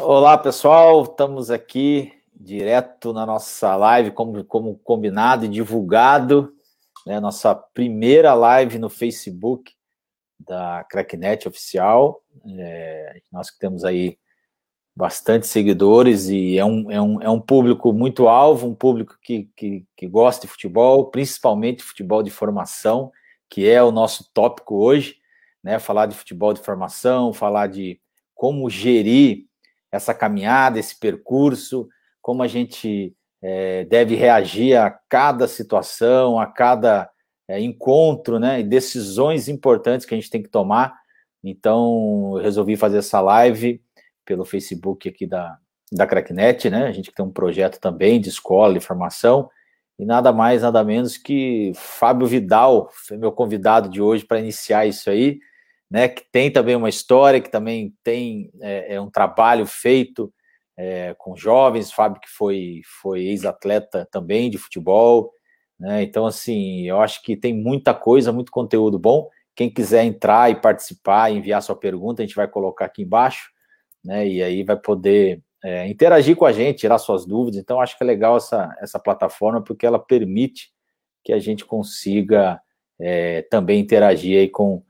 Olá, pessoal. Estamos aqui direto na nossa live, como, como combinado e divulgado, né? Nossa primeira live no Facebook da Cracknet Oficial. É, nós que temos aí bastante seguidores e é um, é um, é um público muito alvo, um público que, que, que gosta de futebol, principalmente futebol de formação, que é o nosso tópico hoje, né? Falar de futebol de formação, falar de como gerir essa caminhada, esse percurso, como a gente é, deve reagir a cada situação, a cada é, encontro, né, e decisões importantes que a gente tem que tomar. Então, eu resolvi fazer essa live pelo Facebook aqui da, da Cracknet, né, a gente tem um projeto também de escola e formação, e nada mais, nada menos que Fábio Vidal, foi meu convidado de hoje para iniciar isso aí, né, que tem também uma história, que também tem é, é um trabalho feito é, com jovens, Fábio que foi, foi ex-atleta também de futebol, né, então assim, eu acho que tem muita coisa, muito conteúdo bom, quem quiser entrar e participar, enviar sua pergunta, a gente vai colocar aqui embaixo, né, e aí vai poder é, interagir com a gente, tirar suas dúvidas, então acho que é legal essa, essa plataforma, porque ela permite que a gente consiga é, também interagir aí com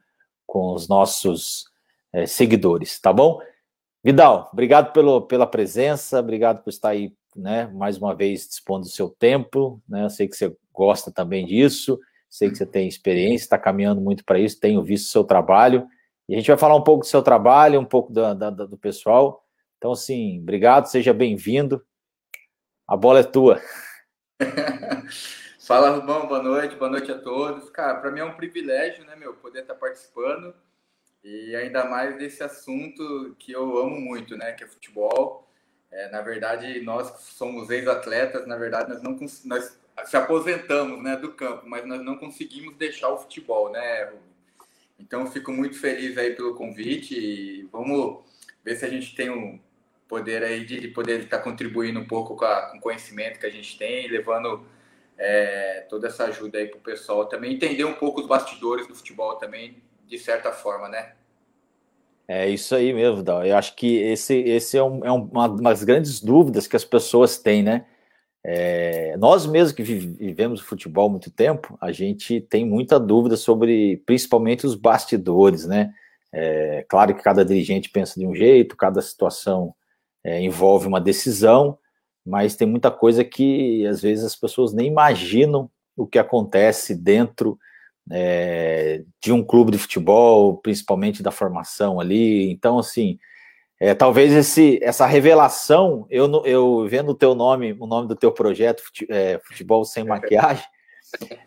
com os nossos é, seguidores, tá bom? Vidal, obrigado pelo, pela presença, obrigado por estar aí, né, mais uma vez dispondo do seu tempo, né, eu sei que você gosta também disso, sei que você tem experiência, está caminhando muito para isso, tenho visto o seu trabalho, e a gente vai falar um pouco do seu trabalho, um pouco da, da, do pessoal, então, assim, obrigado, seja bem-vindo, a bola é tua. Fala, Rubão, boa noite, boa noite a todos. Cara, para mim é um privilégio, né, meu, poder estar participando e ainda mais desse assunto que eu amo muito, né, que é futebol. É, na verdade, nós que somos ex-atletas, na verdade, nós não nós se aposentamos, né, do campo, mas nós não conseguimos deixar o futebol, né, Rubão? Então, fico muito feliz aí pelo convite e vamos ver se a gente tem um poder aí de poder estar contribuindo um pouco com, a, com o conhecimento que a gente tem, levando é, toda essa ajuda aí para o pessoal também entender um pouco os bastidores do futebol também, de certa forma, né? É isso aí mesmo, Dal. Eu acho que esse, esse é, um, é uma das grandes dúvidas que as pessoas têm, né? É, nós mesmos que vivemos o futebol há muito tempo, a gente tem muita dúvida sobre, principalmente, os bastidores, né? É, claro que cada dirigente pensa de um jeito, cada situação é, envolve uma decisão, mas tem muita coisa que às vezes as pessoas nem imaginam o que acontece dentro é, de um clube de futebol, principalmente da formação ali. Então, assim, é, talvez esse, essa revelação, eu, eu vendo o teu nome, o nome do teu projeto, é, Futebol Sem Maquiagem,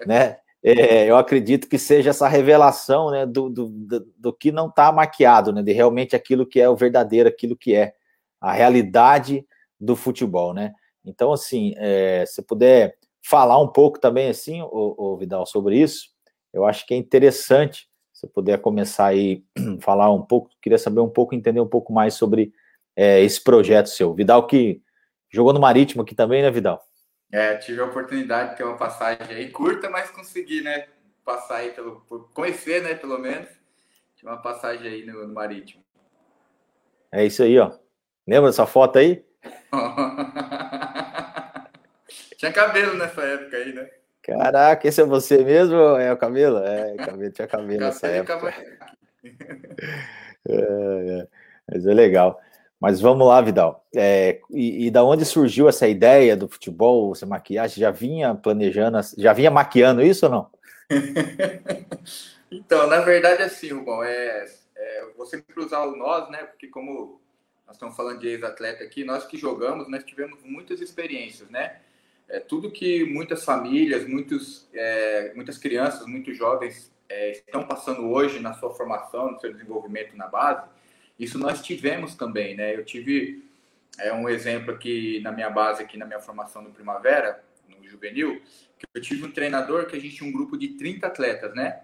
né? É, eu acredito que seja essa revelação né, do, do, do, do que não está maquiado, né, de realmente aquilo que é o verdadeiro, aquilo que é a realidade do futebol, né? Então, assim, é, se puder falar um pouco também, assim, o, o, Vidal, sobre isso, eu acho que é interessante se puder começar aí falar um pouco, queria saber um pouco, entender um pouco mais sobre é, esse projeto seu. Vidal que jogou no Marítimo aqui também, né, Vidal? É, tive a oportunidade de ter uma passagem aí curta, mas consegui, né, passar aí pelo, conhecer, né, pelo menos, tive uma passagem aí no, no Marítimo. É isso aí, ó. Lembra dessa foto aí? tinha cabelo nessa época aí, né? Caraca, esse é você mesmo? É o cabelo? É, cabelo, tinha cabelo nessa época. É, é, mas é legal. Mas vamos lá, Vidal. É, e, e, da onde surgiu essa ideia do futebol, você maquiagem? Já vinha planejando, já vinha maquiando isso ou não? então, na verdade, assim, Rubão, é, é, vou sempre usar o nós, né? Porque como nós estamos falando de ex-atleta aqui, nós que jogamos, nós tivemos muitas experiências, né? É, tudo que muitas famílias, muitos, é, muitas crianças, muitos jovens é, estão passando hoje na sua formação, no seu desenvolvimento na base, isso nós tivemos também, né? Eu tive é, um exemplo aqui na minha base, aqui na minha formação no Primavera, no Juvenil, que eu tive um treinador que a gente tinha um grupo de 30 atletas, né?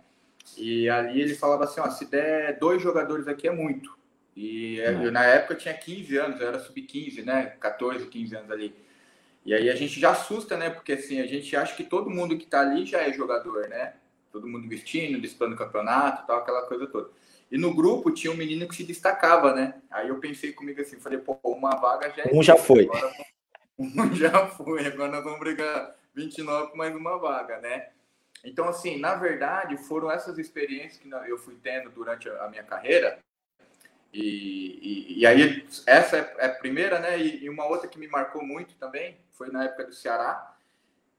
E ali ele falava assim, ó, se der dois jogadores aqui é muito. E é, eu, na época eu tinha 15 anos, eu era sub-15, né? 14, 15 anos ali. E aí a gente já assusta, né? Porque assim, a gente acha que todo mundo que tá ali já é jogador, né? Todo mundo vestindo, disputando campeonato tal, aquela coisa toda. E no grupo tinha um menino que se destacava, né? Aí aí eu pensei comigo assim, falei, pô, uma vaga já é. Um já foi. Agora, um já foi, agora nós vamos brigar 29 com mais uma vaga, né? Então, assim, na verdade, foram essas experiências que eu fui tendo durante a minha carreira. E, e, e aí, essa é a primeira, né? E, e, uma outra que me marcou muito também foi na época do Ceará,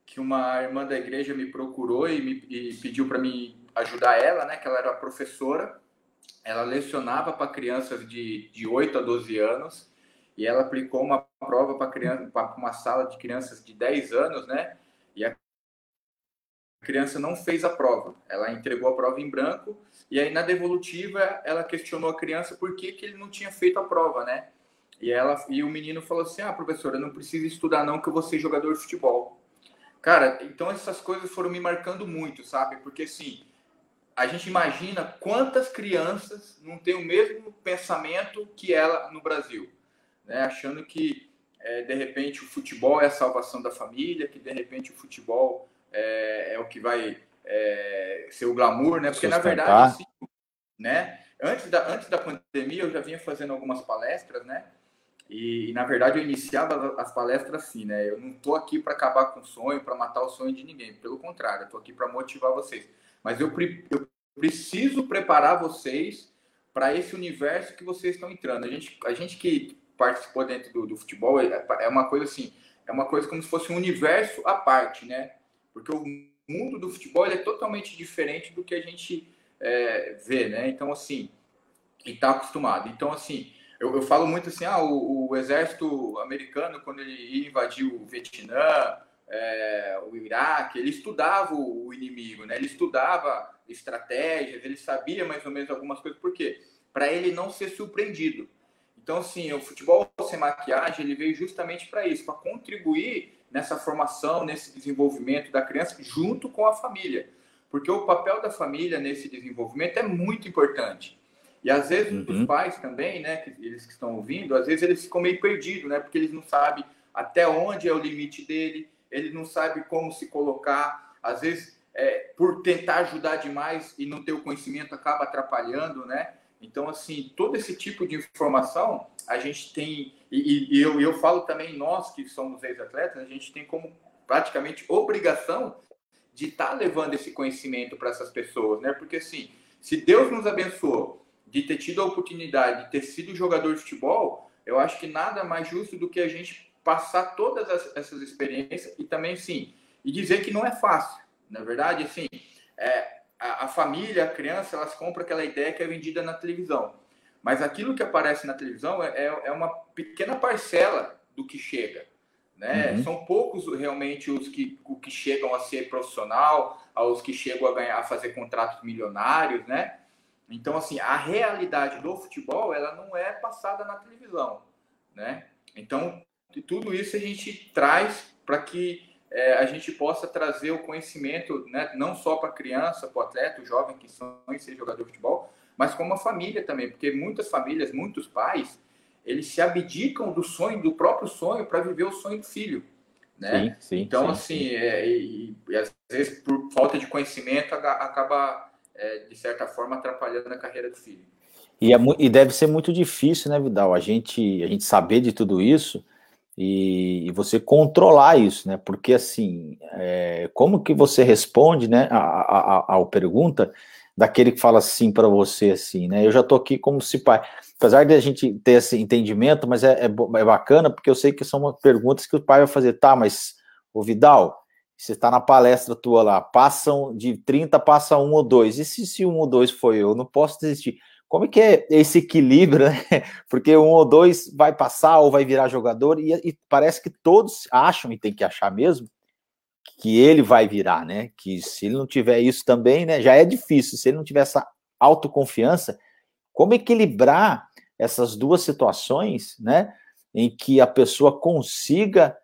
que uma irmã da igreja me procurou e, me, e pediu para mim ajudar ela, né? Que ela era professora. Ela lecionava para crianças de, de 8 a 12 anos e ela aplicou uma prova para criança, para uma sala de crianças de 10 anos, né? E a criança não fez a prova. Ela entregou a prova em branco e aí na devolutiva ela questionou a criança por que, que ele não tinha feito a prova, né? E ela e o menino falou assim: "Ah, professora, não precisa estudar não que eu vou ser jogador de futebol". Cara, então essas coisas foram me marcando muito, sabe? Porque assim, a gente imagina quantas crianças não têm o mesmo pensamento que ela no Brasil, né? Achando que é, de repente o futebol é a salvação da família, que de repente o futebol é, é o que vai é, ser o glamour, né? Porque Sustentar. na verdade, assim, né? Antes da, antes da pandemia eu já vinha fazendo algumas palestras, né? E, na verdade eu iniciava as palestras assim, né? Eu não tô aqui para acabar com o sonho, para matar o sonho de ninguém. Pelo contrário, eu tô aqui para motivar vocês. Mas eu, eu preciso preparar vocês para esse universo que vocês estão entrando. A gente, a gente que participou dentro do, do futebol é, é uma coisa assim, é uma coisa como se fosse um universo à parte, né? Porque o mundo do futebol é totalmente diferente do que a gente é, vê, né? Então, assim, e está acostumado. Então, assim, eu, eu, falo muito assim, ah, o, o, exército americano, quando ele ia invadir o Vietnã, é, o Iraque, ele estudava o inimigo, né? Ele estudava estratégias, ele sabia mais ou menos algumas coisas, por quê? Para ele não ser surpreendido. Então, assim, o futebol sem maquiagem, ele veio justamente para isso, para contribuir nessa formação, nesse desenvolvimento da criança, junto com a família. Porque o papel da família nesse desenvolvimento é muito importante. E às vezes uhum. os pais também, né, que eles que estão ouvindo, às vezes eles ficam meio perdidos, né, porque eles não sabem até onde é o limite dele, ele não sabe como se colocar, às vezes é, por tentar ajudar demais e não ter o conhecimento acaba atrapalhando, né? Então, assim, todo esse tipo de informação a gente tem, e, e eu, eu falo também, nós que somos ex-atletas, a gente tem como praticamente obrigação de estar tá levando esse conhecimento para essas pessoas, né? Porque, assim, se Deus nos abençoou de ter tido a oportunidade de ter sido jogador de futebol, eu acho que nada mais justo do que a gente passar todas essas experiências e também, sim, e dizer que não é fácil. Na verdade, assim, é, a, a, família, a criança, elas compram aquela ideia que é vendida na televisão. Mas aquilo que aparece na televisão é, é, é uma pequena parcela do que chega. Né? Uhum. São poucos realmente os que, os que chegam a ser profissional, aos que chegam a ganhar, a fazer contratos milionários, né? Então, assim, a realidade do futebol, ela não é passada na televisão, né? Então, tudo isso a gente traz para que é, a gente possa trazer o conhecimento, né, não só para a criança, para o atleta, o jovem que sonha ser jogador de futebol, mas como a família também, porque muitas famílias, muitos pais, eles se abdicam do sonho, do próprio sonho, para viver o sonho do filho. Né? Sim, sim, então, sim, assim, sim. É, e, e, às vezes, por falta de conhecimento, acaba, é, de certa forma, atrapalhando a carreira do filho. E, é, e deve ser muito difícil, né, Vidal, a gente, a gente saber de tudo isso, e, e, você controlar isso, né? Porque assim, é, como que você responde, né, a, a, a, a pergunta daquele que fala assim para você, assim, né? Eu já tô aqui como se pai, apesar de a gente ter esse entendimento, mas é, é, é bacana porque eu sei que são perguntas que o pai vai fazer, tá? Mas o Vidal, você está na palestra tua lá, passam de 30, passa um ou dois, e se, se um ou dois foi eu, não posso desistir. Como é que é esse equilíbrio, né? Porque um ou dois vai passar ou vai virar jogador, e, e parece que todos acham, e tem que achar mesmo, que ele vai virar, né? Que se ele não tiver isso também, né? Já é difícil. Se ele não tiver essa autoconfiança, como equilibrar essas duas situações, né? Em que a pessoa consiga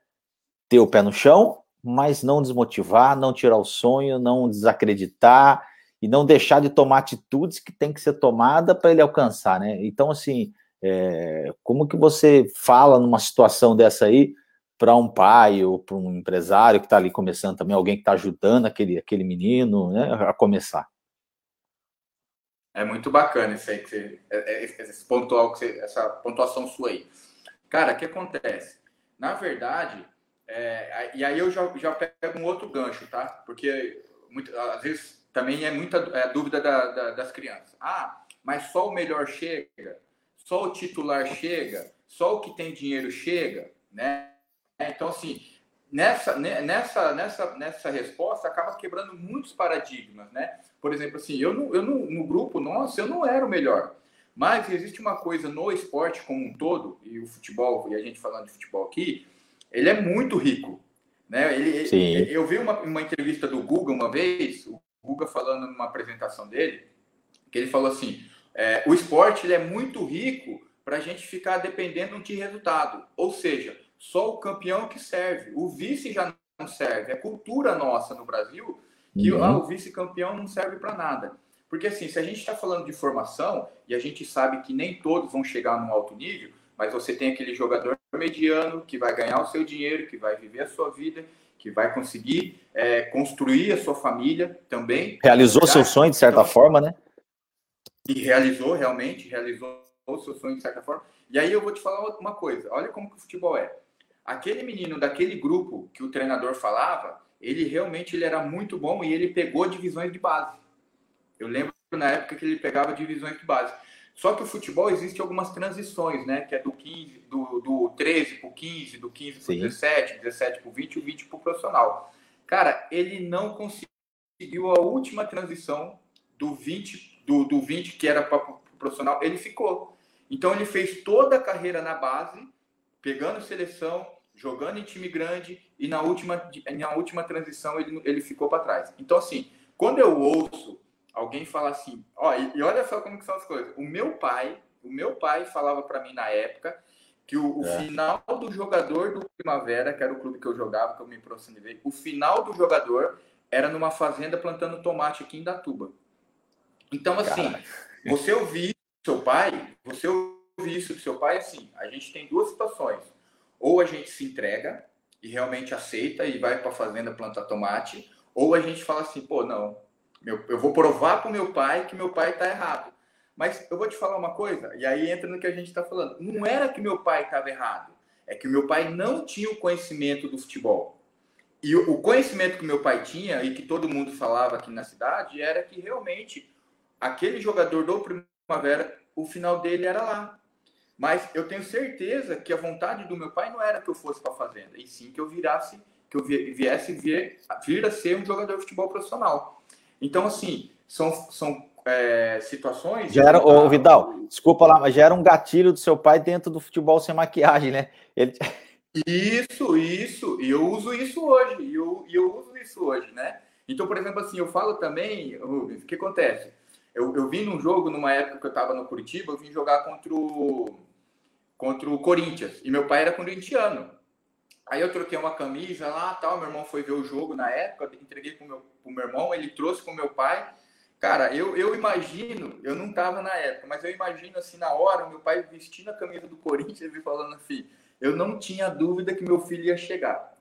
ter o pé no chão, mas não desmotivar, não tirar o sonho, não desacreditar, e não deixar de tomar atitudes que tem que ser tomada para ele alcançar, né? Então, assim, é, como que você fala numa situação dessa aí para um pai ou para um empresário que está ali começando também, alguém que está ajudando aquele, aquele menino né, a começar? É muito bacana isso aí, que você, é, é, esse pontual, que você, essa pontuação sua aí. Cara, o que acontece? Na verdade, é, e aí eu já, já pego um outro gancho, tá? Porque muito, às vezes também é muita é, dúvida da, da, das crianças. Ah, mas só o melhor chega? Só o titular chega? Só o que tem dinheiro chega? Né? Então, assim, nessa, nessa, nessa, nessa resposta acaba quebrando muitos paradigmas, né? Por exemplo, assim, eu, não, eu não, no grupo nosso, eu não era o melhor. Mas existe uma coisa no esporte como um todo, e o futebol, e a gente falando de futebol aqui, ele é muito rico. Né? Ele, Sim. Eu vi uma, uma entrevista do Guga uma vez, o Guga falando numa apresentação dele, que ele falou assim: é, o esporte ele é muito rico para a gente ficar dependendo de resultado. Ou seja, só o campeão que serve. O vice já não serve. É cultura nossa no Brasil que uhum. ah, o vice-campeão não serve para nada. Porque assim, se a gente está falando de formação, e a gente sabe que nem todos vão chegar num alto nível, mas você tem aquele jogador mediano que vai ganhar o seu dinheiro, que vai viver a sua vida, que vai conseguir é, construir a sua família também. Realizou seu sonho de certa então, forma, né? E realizou, realmente, realizou o seu sonho de certa forma. E aí eu vou te falar uma coisa, olha como que o futebol é. Aquele menino daquele grupo que o treinador falava, ele realmente ele era muito bom e ele pegou divisões de base. Eu lembro na época que ele pegava divisões de base. Só que o futebol existe algumas transições, né? Que é do 15, do, do 13 para o 15, do 15 para o 17, 17 para o 20 e o 20 para o profissional. Cara, ele não conseguiu a última transição do 20, do, do 20 que era para o profissional, ele ficou. Então ele fez toda a carreira na base, pegando seleção, jogando em time grande e na última, na última transição ele, ele ficou para trás. Então, assim, quando eu ouço alguém falar assim, ó, e, e, olha só como que são as coisas. O meu pai, o meu pai falava para mim na época que o, o é. final do jogador do Primavera, que era o clube que eu jogava, que eu me aproximei, o final do jogador era numa fazenda plantando tomate aqui em Datuba. Então, assim, Cara. você ouvir seu pai, você ouvir isso do seu pai, assim, a gente tem duas situações ou a gente se entrega e realmente aceita e vai para a fazenda plantar tomate, ou a gente fala assim, pô, não, meu, eu vou provar para o meu pai que meu pai está errado. Mas eu vou te falar uma coisa, e aí entra no que a gente está falando. Não era que meu pai estava errado, é que meu pai não tinha o conhecimento do futebol. E o conhecimento que meu pai tinha e que todo mundo falava aqui na cidade era que realmente aquele jogador do Primavera, o final dele era lá. Mas eu tenho certeza que a vontade do meu pai não era que eu fosse para a fazenda, e sim que eu virasse, que eu viesse vir, vir a ser um jogador de futebol profissional. Então, assim, são, são é, situações. Já era, ô, Vidal, desculpa lá, mas já era um gatilho do seu pai dentro do futebol sem maquiagem, né? Ele... Isso, isso, e eu uso isso hoje, e eu, eu uso isso hoje, né? Então, por exemplo, assim, eu falo também, Rubens, o que acontece? Eu, eu vim num jogo, numa época que eu estava no Curitiba, eu vim jogar contra o, contra o Corinthians. E meu pai era corintiano. Aí eu troquei uma camisa lá, tal. Meu irmão foi ver o jogo na época, entreguei pro meu, pro meu irmão, ele trouxe com meu pai. Cara, eu, eu imagino, eu não tava na época, mas eu imagino assim, na hora, meu pai vestindo a camisa do Corinthians e falando assim, eu não tinha dúvida que meu filho ia chegar.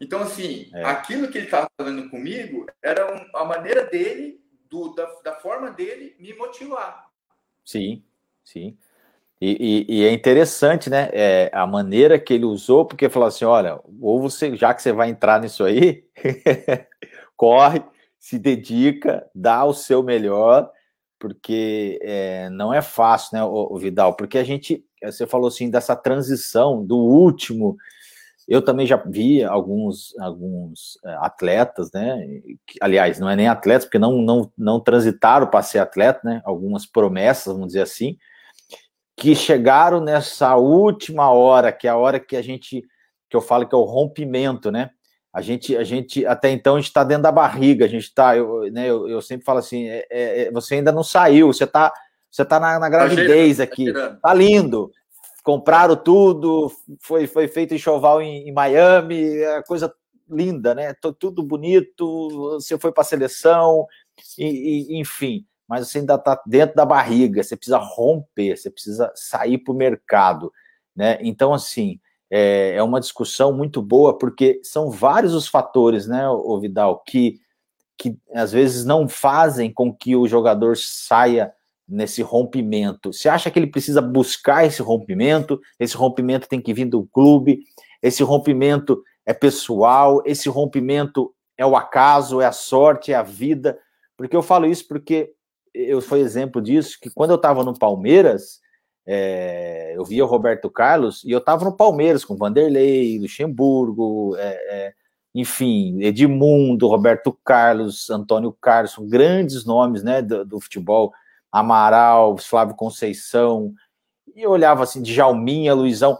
Então, assim, é. aquilo que ele estava fazendo comigo era um, a maneira dele, do, da, da forma dele, me motivar. Sim, sim. E, e, e, é interessante, né? É, a maneira que ele usou, porque falou assim: olha, ou você, já que você vai entrar nisso aí, corre, se dedica, dá o seu melhor, porque é, não é fácil, né, o, o, Vidal? Porque a gente, você falou assim, dessa transição do último. Eu também já vi alguns, alguns é, atletas, né? Que, aliás, não é nem atletas, porque não, não, não transitaram para ser atleta, né? Algumas promessas, vamos dizer assim que chegaram nessa última hora, que é a hora que a gente, que eu falo que é o rompimento, né? A gente, a gente até então a gente está dentro da barriga, a gente está, eu, né, eu, eu, sempre falo assim, é, é, é, você ainda não saiu, você está você tá na, na tá gravidez tá aqui, tá lindo, compraram tudo, foi, foi feito enxoval em, em Miami, é coisa linda, né? Tudo bonito, você foi para a seleção, e, e, enfim mas você ainda está dentro da barriga, você precisa romper, você precisa sair para o mercado, né? Então, assim, é, é, uma discussão muito boa, porque são vários os fatores, né, o Vidal, que, que às vezes não fazem com que o jogador saia nesse rompimento? Você acha que ele precisa buscar esse rompimento? Esse rompimento tem que vir do clube? Esse rompimento é pessoal? Esse rompimento é o acaso, é a sorte, é a vida? Porque eu falo isso porque eu fui exemplo disso, que quando eu estava no Palmeiras, é, eu via o Roberto Carlos e eu estava no Palmeiras com Vanderlei, Luxemburgo, é, é, enfim, Edmundo, Roberto Carlos, Antônio Carlos, grandes nomes né, do, do, futebol, Amaral, Flávio Conceição, e eu olhava assim, Djalminha, Luizão,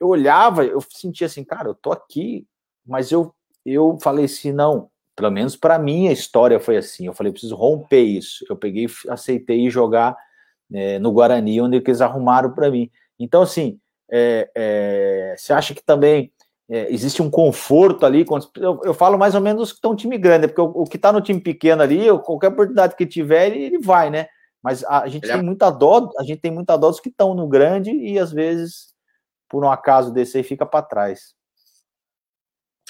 eu olhava, eu sentia assim, cara, eu tô aqui, mas eu, eu falei assim, não, pelo menos para mim a história foi assim, eu falei, preciso romper isso, eu peguei, aceitei jogar é, no Guarani, onde eles arrumaram para mim. Então, assim, é, é, você acha que também é, existe um conforto ali? Eu, eu, falo mais ou menos que estão time grande, porque o, o que está no time pequeno ali, qualquer oportunidade que tiver, ele, ele vai, né? Mas a, a gente tem muita dó, a gente tem muita dó dos que estão no grande e às vezes, por um acaso desse aí, fica para trás.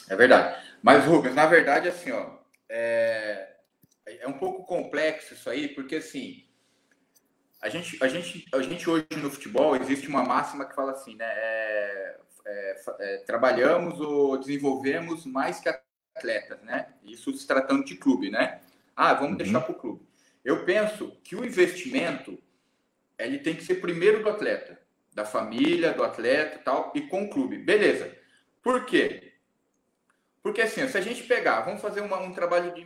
É verdade. Mas, Rubens, na verdade, assim, ó, é, é um pouco complexo isso aí, porque assim, a gente, a gente, a gente hoje no futebol existe uma máxima que fala assim, né? É, é, é, trabalhamos ou desenvolvemos mais que atletas, né? Isso se tratando de clube, né? Ah, vamos uhum. deixar para o clube. Eu penso que o investimento ele tem que ser primeiro do atleta, da família, do atleta e tal, e com o clube. Beleza. Por quê? Porque assim, se a gente pegar, vamos fazer uma, um trabalho de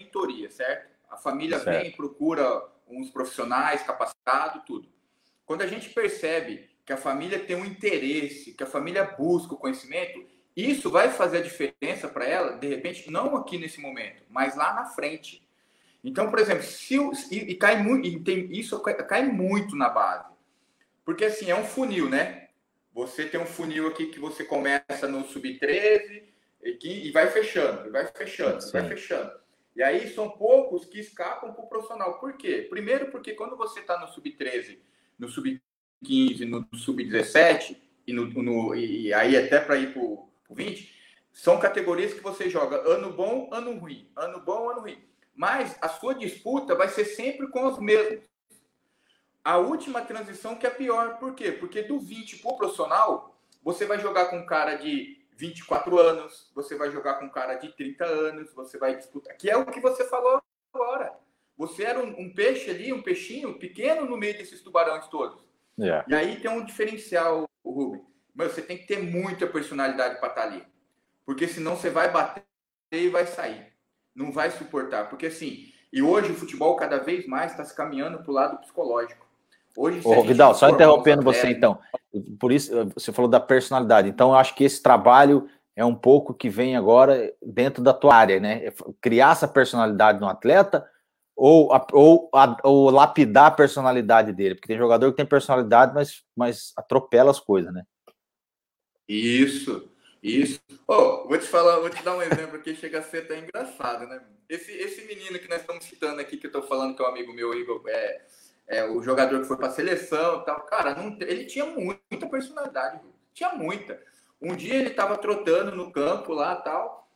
mentoria, certo? A família certo. vem, procura uns profissionais capacitados, tudo. Quando a gente percebe que a família tem um interesse, que a família busca o conhecimento, isso vai fazer a diferença para ela, de repente, não aqui nesse momento, mas lá na frente. Então, por exemplo, se e, e cai muito, e tem, isso cai, cai muito na base. Porque assim, é um funil, né? Você tem um funil aqui que você começa no sub-13 e, e vai fechando, e vai fechando, e vai fechando. E aí são poucos que escapam para o profissional. Por quê? Primeiro, porque quando você está no sub-13, no sub-15, no sub-17, e, no, no, e aí até para ir para o 20, são categorias que você joga ano bom, ano ruim, ano bom, ano ruim. Mas a sua disputa vai ser sempre com os mesmos. A última transição que é pior. Por quê? Porque do 20 para o profissional, você vai jogar com um cara de 24 anos, você vai jogar com um cara de 30 anos, você vai disputar. Que é o que você falou agora. Você era um, um peixe ali, um peixinho pequeno no meio desses tubarões todos. Yeah. E aí tem um diferencial, Rubem. Mas você tem que ter muita personalidade para estar tá ali. Porque senão você vai bater e vai sair. Não vai suportar. Porque assim, e hoje o futebol cada vez mais está se caminhando para o lado psicológico. Hoje, Ô, Vidal, só interrompendo você então. Por isso, você falou da personalidade. Então, eu acho que esse trabalho é um pouco que vem agora dentro da tua área, né? É criar essa personalidade no atleta ou, ou, ou lapidar a personalidade dele. Porque tem jogador que tem personalidade, mas, mas atropela as coisas, né? Isso, isso. Oh, vou te falar, vou te dar um exemplo aqui, chega a ser até engraçado, né? Esse, esse menino que nós estamos citando aqui, que eu estou falando que é um amigo meu, Igor, é, é, o jogador que foi para a seleção tal. Cara, não, ele tinha muita personalidade, tinha muita. Um dia ele estava trotando no campo lá tal.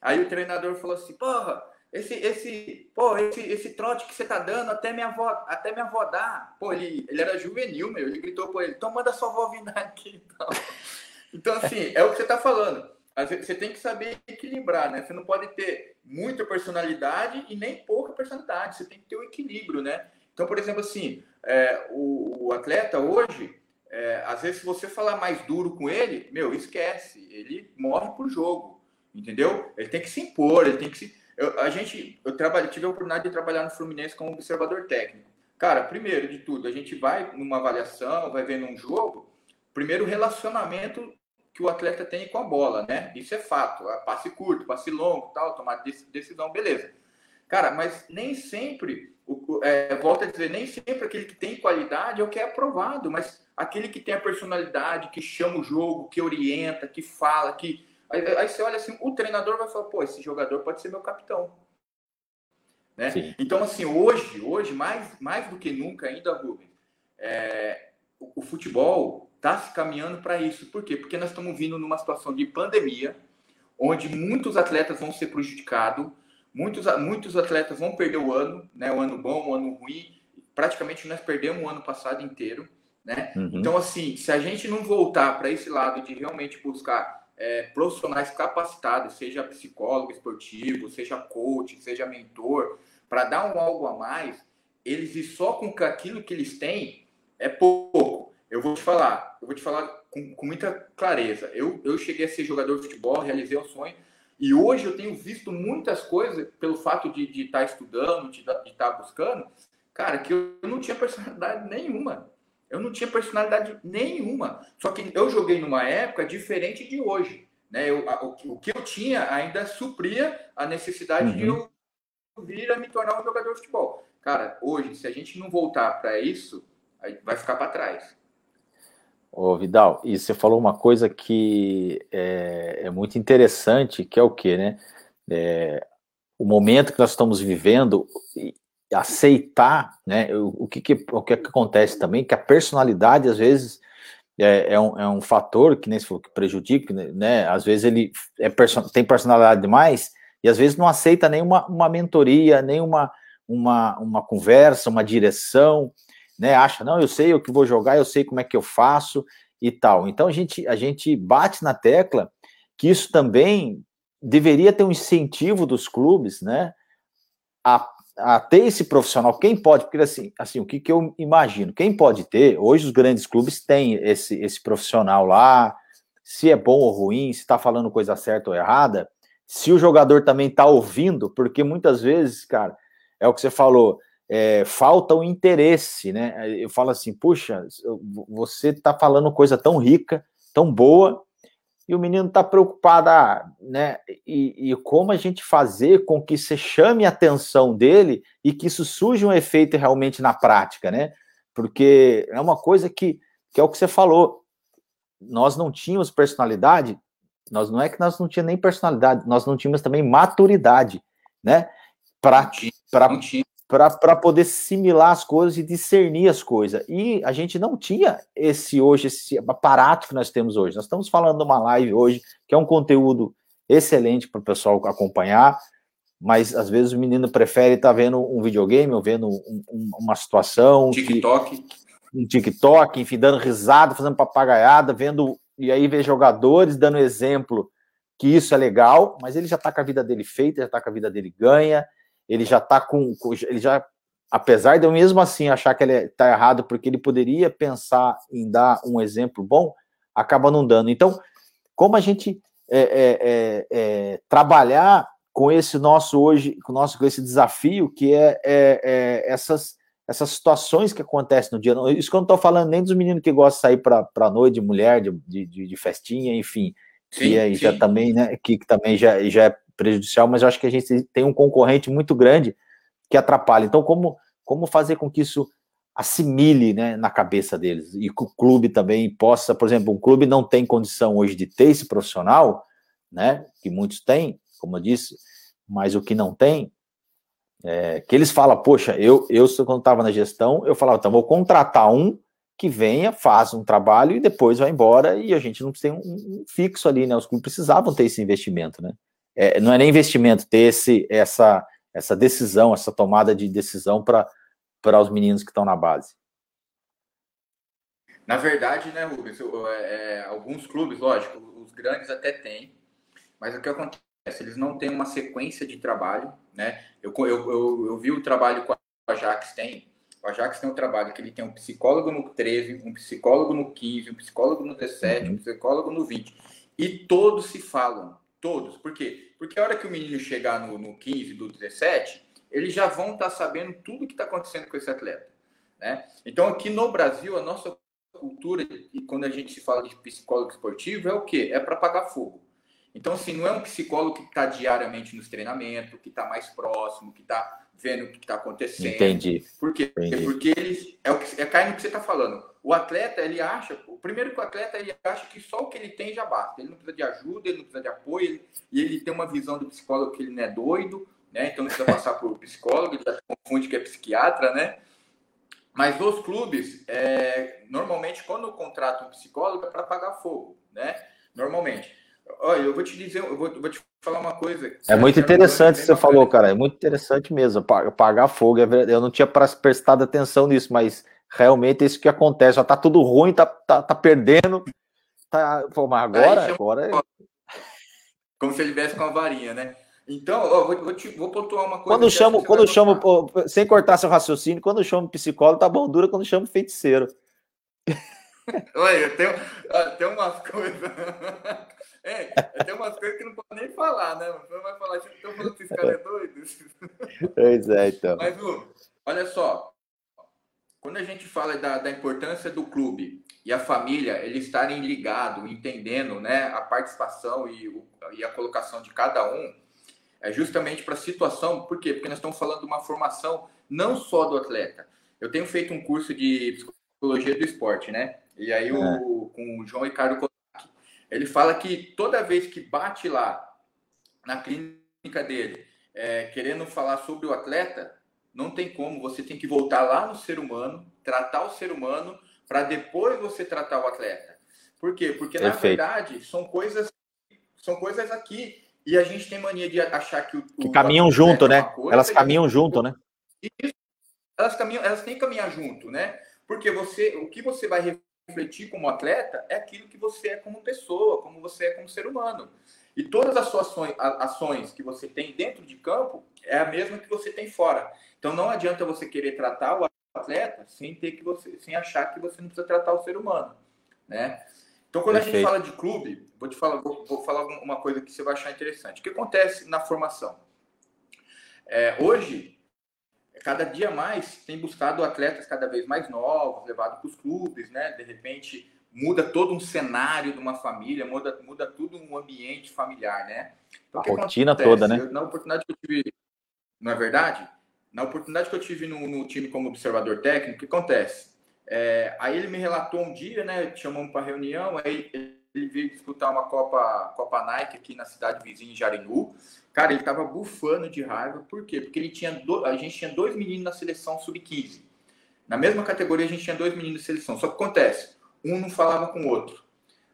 Aí o treinador falou assim: porra, esse, esse, esse, esse trote que você tá dando, até minha avó, até minha avó dá. Pô, ele, ele era juvenil, meu. Ele gritou por ele: então manda sua avó vir aqui então. então, assim, é o que você tá falando. Você tem que saber equilibrar, né? Você não pode ter muita personalidade e nem pouca personalidade. Você tem que ter o um equilíbrio, né? Então, por exemplo, assim, é, o, o, atleta hoje, é, às vezes, se você falar mais duro com ele, meu, esquece, ele morre por jogo, entendeu? Ele tem que se impor, ele tem que se. Eu, a gente, eu trabalhei, tive a oportunidade de trabalhar no Fluminense como observador técnico. Cara, primeiro de tudo, a gente vai numa avaliação, vai ver num jogo, primeiro o relacionamento que o atleta tem com a bola, né? Isso é fato. Passe curto, passe longo, tal, tomar decisão, beleza. Cara, mas nem sempre é, volto a dizer, nem sempre aquele que tem qualidade é o que é aprovado, mas aquele que tem a personalidade, que chama o jogo, que orienta, que fala, que. Aí, aí você olha assim, o treinador vai falar, pô, esse jogador pode ser meu capitão. Né? Então, assim, hoje, hoje, mais, mais do que nunca ainda, Rubem, é, o, o futebol está se caminhando para isso. Por quê? Porque nós estamos vindo numa situação de pandemia, onde muitos atletas vão ser prejudicados, Muitos, muitos atletas vão perder o ano, né? O ano bom, o ano ruim. praticamente nós perdemos o ano passado inteiro, né? Uhum. Então, assim, se a gente não voltar para esse lado de realmente buscar é, profissionais capacitados, seja psicólogo esportivo, seja coach, seja mentor, para dar um algo a mais, eles e só com aquilo que eles têm é pouco. Eu vou te falar, eu vou te falar com, com muita clareza. Eu, eu cheguei a ser jogador de futebol, realizei o sonho, e hoje eu tenho visto muitas coisas pelo fato de estar tá estudando, de estar tá buscando, cara, que eu não tinha personalidade nenhuma. Eu não tinha personalidade nenhuma. Só que eu joguei numa época diferente de hoje. Né? Eu, o, o que eu tinha ainda supria a necessidade uhum. de eu vir a me tornar um jogador de futebol. Cara, hoje, se a gente não voltar para isso, vai ficar para trás. Ô, Vidal, e você falou uma coisa que é, é muito interessante, que é o quê, né? É, o momento que nós estamos vivendo, aceitar, né? O, o, que, que, o que, que acontece também, que a personalidade, às vezes, é, é, um, é um fator que nem se falou, que prejudica, né? Às vezes ele é tem personalidade demais e às vezes não aceita nenhuma uma mentoria, nenhuma uma, uma conversa, uma direção, né? Acha, não, eu sei o que vou jogar, eu sei como é que eu faço e tal. Então a gente, a gente bate na tecla que isso também deveria ter um incentivo dos clubes, né? A, a ter esse profissional. Quem pode, porque assim, assim, o que, que eu imagino? Quem pode ter, hoje os grandes clubes têm esse, esse profissional lá, se é bom ou ruim, se está falando coisa certa ou errada, se o jogador também está ouvindo, porque muitas vezes, cara, é o que você falou, é, falta o interesse, né? Eu falo assim, puxa, você está falando coisa tão rica, tão boa, e o menino está preocupado, ah, né? E, e, como a gente fazer com que você chame a atenção dele e que isso surja um efeito realmente na prática, né? Porque é uma coisa que, que é o que você falou. Nós não tínhamos personalidade, nós não é que nós não tínhamos nem personalidade, nós não tínhamos também maturidade, né? Para para poder assimilar as coisas e discernir as coisas. E a gente não tinha esse hoje, esse aparato que nós temos hoje. Nós estamos falando de uma live hoje, que é um conteúdo excelente para o pessoal acompanhar, mas às vezes o menino prefere estar tá vendo um videogame ou vendo um, um, uma situação. TikTok. Que, um TikTok, enfim, dando risada, fazendo papagaiada, vendo. E aí vê jogadores dando exemplo que isso é legal, mas ele já está com a vida dele feita, já está com a vida dele ganha ele já está com, ele já, apesar de eu mesmo assim achar que ele está errado, porque ele poderia pensar em dar um exemplo bom, acaba não dando. Então, como a gente é, é, é, é trabalhar com esse nosso hoje, com, nosso, com esse desafio que é, é, é, essas, essas situações que acontecem no dia. Isso que eu não estou falando nem dos meninos que gostam de sair para a noite de mulher, de, de, de festinha, enfim. Sim, que aí já também, né? Que, que também já, já é prejudicial, mas eu acho que a gente tem um concorrente muito grande que atrapalha. Então, como, como fazer com que isso assimile né, na cabeça deles e que o clube também possa, por exemplo, um clube não tem condição hoje de ter esse profissional, né, que muitos têm, como eu disse, mas o que não tem, é, que eles falam, poxa, eu, eu quando estava na gestão, eu falava, então vou contratar um que venha, faça um trabalho e depois vai embora e a gente não tem um, um fixo ali, né? Os clubes precisavam ter esse investimento, né? É, não é nem investimento ter esse, essa, essa decisão, essa tomada de decisão para os meninos que estão na base. Na verdade, né, Rubens, é, é, alguns clubes, lógico, os grandes até têm, mas o que acontece? Eles não têm uma sequência de trabalho, né? Eu, eu, eu, eu vi o trabalho que o Ajax tem. O Ajax tem um trabalho que ele tem um psicólogo no 13, um psicólogo no 15, um psicólogo no 17, uhum. um psicólogo no 20. E todos se falam. Todos. Por quê? Porque a hora que o menino chegar no, no 15, do 17, eles já vão estar tá sabendo tudo que está acontecendo com esse atleta. Né? Então, aqui no Brasil, a nossa cultura, e quando a gente se fala de psicólogo esportivo, é o quê? É para apagar fogo. Então, assim, não é um psicólogo que está diariamente nos treinamentos, que está mais próximo, que está vendo o que está acontecendo. Entendi. Por quê? Entendi. Porque eles. É, o que, é cai no que você está falando. O atleta, ele acha. O primeiro que o atleta, ele acha que só o que ele tem já basta. Ele não precisa de ajuda, ele não precisa de apoio, ele, e ele tem uma visão do psicólogo que ele não é doido, né? Então não precisa passar por psicólogo, ele já confunde que é psiquiatra, né? Mas os clubes, é, normalmente, quando contratam um psicólogo, é para pagar fogo, né? Normalmente. Olha, eu vou te dizer, eu vou, eu vou te falar uma coisa. É muito interessante o que você falou, cara. É muito interessante mesmo. Pagar fogo, é eu não tinha prestado atenção nisso, mas realmente é isso que acontece. Já tá tudo ruim, tá, tá, tá perdendo. Tá, pô, mas agora, Aí, agora. É Como se ele viesse com a varinha, né? Então, ó, vou, vou, te, vou pontuar uma coisa. Quando chamo, quando chamo, pô, sem cortar seu raciocínio, quando chamo psicólogo, tá bom dura quando chamo feiticeiro. Olha, tem, tem umas coisas. É, tem umas coisas que não pode nem falar, né? Não vai falar, estão falando que esse cara é doido. Pois é, então. Mas, Lu, olha só. Quando a gente fala da, da importância do clube e a família, eles estarem ligados, entendendo né, a participação e, o, e a colocação de cada um, é justamente para a situação, por quê? Porque nós estamos falando de uma formação não só do atleta. Eu tenho feito um curso de psicologia do esporte, né? E aí, o, é. com o João Ricardo Kodak, ele fala que toda vez que bate lá na clínica dele, é, querendo falar sobre o atleta, não tem como, você tem que voltar lá no ser humano, tratar o ser humano, para depois você tratar o atleta. Por quê? Porque, na verdade, são coisas, são coisas aqui e a gente tem mania de achar que o. Que caminham junto, né? Coisa, elas caminham junto, né? Isso, elas, caminham, elas têm que caminhar junto, né? Porque você, o que você vai refletir como atleta é aquilo que você é como pessoa, como você é como ser humano. E todas as suas ações, ações que você tem dentro de campo é a mesma que você tem fora. Então não adianta você querer tratar o atleta sem ter que você, sem achar que você não precisa tratar o ser humano, né? Então, quando Perfeito. a gente fala de clube, vou te falar, vou, vou, falar uma coisa que você vai achar interessante. O que acontece na formação? É, hoje, cada dia mais tem buscado atletas cada vez mais novos, levado para os clubes, né? De repente muda todo um cenário de uma família, muda, muda tudo um ambiente familiar, né? Então, a rotina acontece? toda, né? Eu, na oportunidade que eu tive, não é verdade? Na oportunidade que eu tive no, no time como observador técnico, o que acontece? É, aí ele me relatou um dia, né? Chamamos para reunião, aí ele veio disputar uma Copa, Copa Nike aqui na cidade vizinha, em Jarinu. Cara, ele tava bufando de raiva, por quê? Porque ele tinha do... a gente tinha dois meninos na seleção sub-15. Na mesma categoria, a gente tinha dois meninos de seleção. Só que acontece, um não falava com o outro.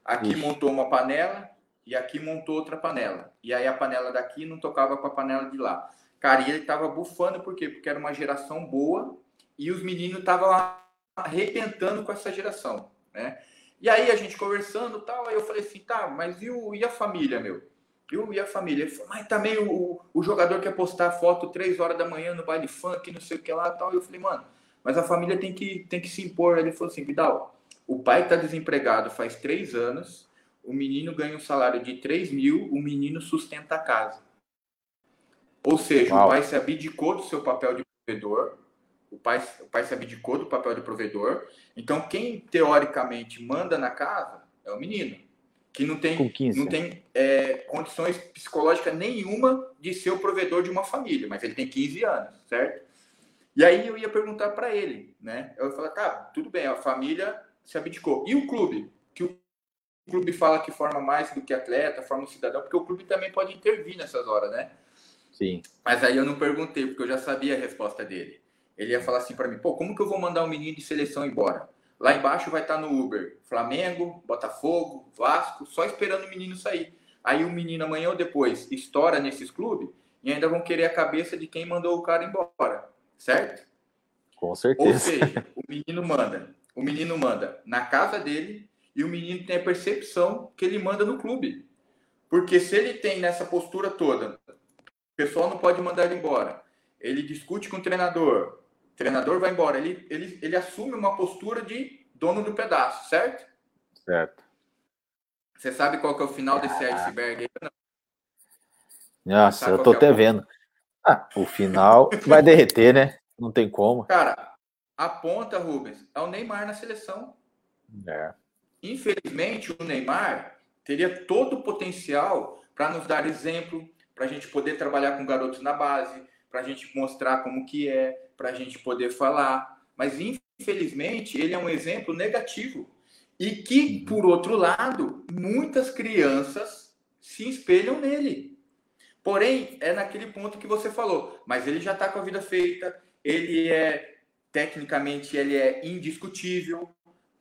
Aqui Ixi. montou uma panela e aqui montou outra panela. E aí a panela daqui não tocava com a panela de lá. Cara, e ele tava bufando, por quê? Porque era uma geração boa e os meninos estavam lá arrebentando com essa geração, né? E aí a gente conversando tal, aí eu falei assim, tá, mas e, o, e a família, meu? E, o, e a família? Ele falou, mas também o, o jogador quer postar foto três horas da manhã no baile funk, não sei o que lá tal. E eu falei, mano, mas a família tem que, tem que se impor. Ele falou assim, Vidal, o pai está desempregado faz três anos, o menino ganha um salário de 3 mil, o menino sustenta a casa. Ou seja, Uau. o pai se abdicou do seu papel de provedor, o pai, o pai se abdicou do papel de provedor. Então, quem teoricamente manda na casa é o menino, que não tem, não tem é, condições psicológicas nenhuma de ser o provedor de uma família, mas ele tem 15 anos, certo? E aí eu ia perguntar para ele, né? Eu ia falar, tá, tudo bem, a família se abdicou. E o clube? Que o clube fala que forma mais do que atleta, forma um cidadão, porque o clube também pode intervir nessas horas, né? Sim. Mas aí eu não perguntei, porque eu já sabia a resposta dele ele ia falar assim para mim: pô, como que eu vou mandar um menino de seleção embora? Lá embaixo vai estar no Uber Flamengo, Botafogo, Vasco, só esperando o menino sair. Aí o menino amanhã ou depois estoura nesses clubes e ainda vão querer a cabeça de quem mandou o cara embora, certeza? Com certeza. Ou seja, o menino manda, o menino manda na casa dele e o menino tem a percepção que ele manda no clube. Porque se ele tem nessa postura toda, o pessoal não pode mandar ele embora. Ele discute com o treinador, o treinador vai embora, ele, ele, ele assume uma postura de dono do pedaço, certo? Certo. Você sabe qual que é o final desse iceberg aí? Não? Nossa, eu tô é até vendo. Ah, o final vai derreter, né? Não tem como. Cara, a ponta, Rubens, é o Neymar na seleção. É. Infelizmente, o Neymar teria todo o potencial para nos dar exemplo, para a gente poder trabalhar com garotos na base, para a gente mostrar como que é, para a gente poder falar. Mas, infelizmente, ele é um exemplo negativo. E que, por outro lado, muitas crianças se espelham nele. Porém, é naquele ponto que você falou, mas ele já está com a vida feita, ele é, tecnicamente, ele é indiscutível,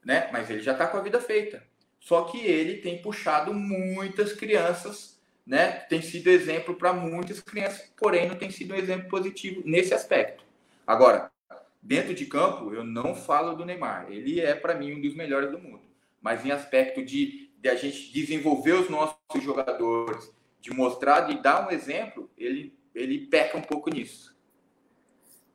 né? Mas ele já está com a vida feita. Só que ele tem puxado muitas crianças, né? Tem sido exemplo para muitas crianças, porém não tem sido um exemplo positivo nesse aspecto. Agora, dentro de campo, eu não falo do Neymar. Ele é para mim um dos melhores do mundo. Mas em aspecto de, de a gente desenvolver os nossos jogadores, de mostrar, de dar um exemplo, ele ele peca um pouco nisso.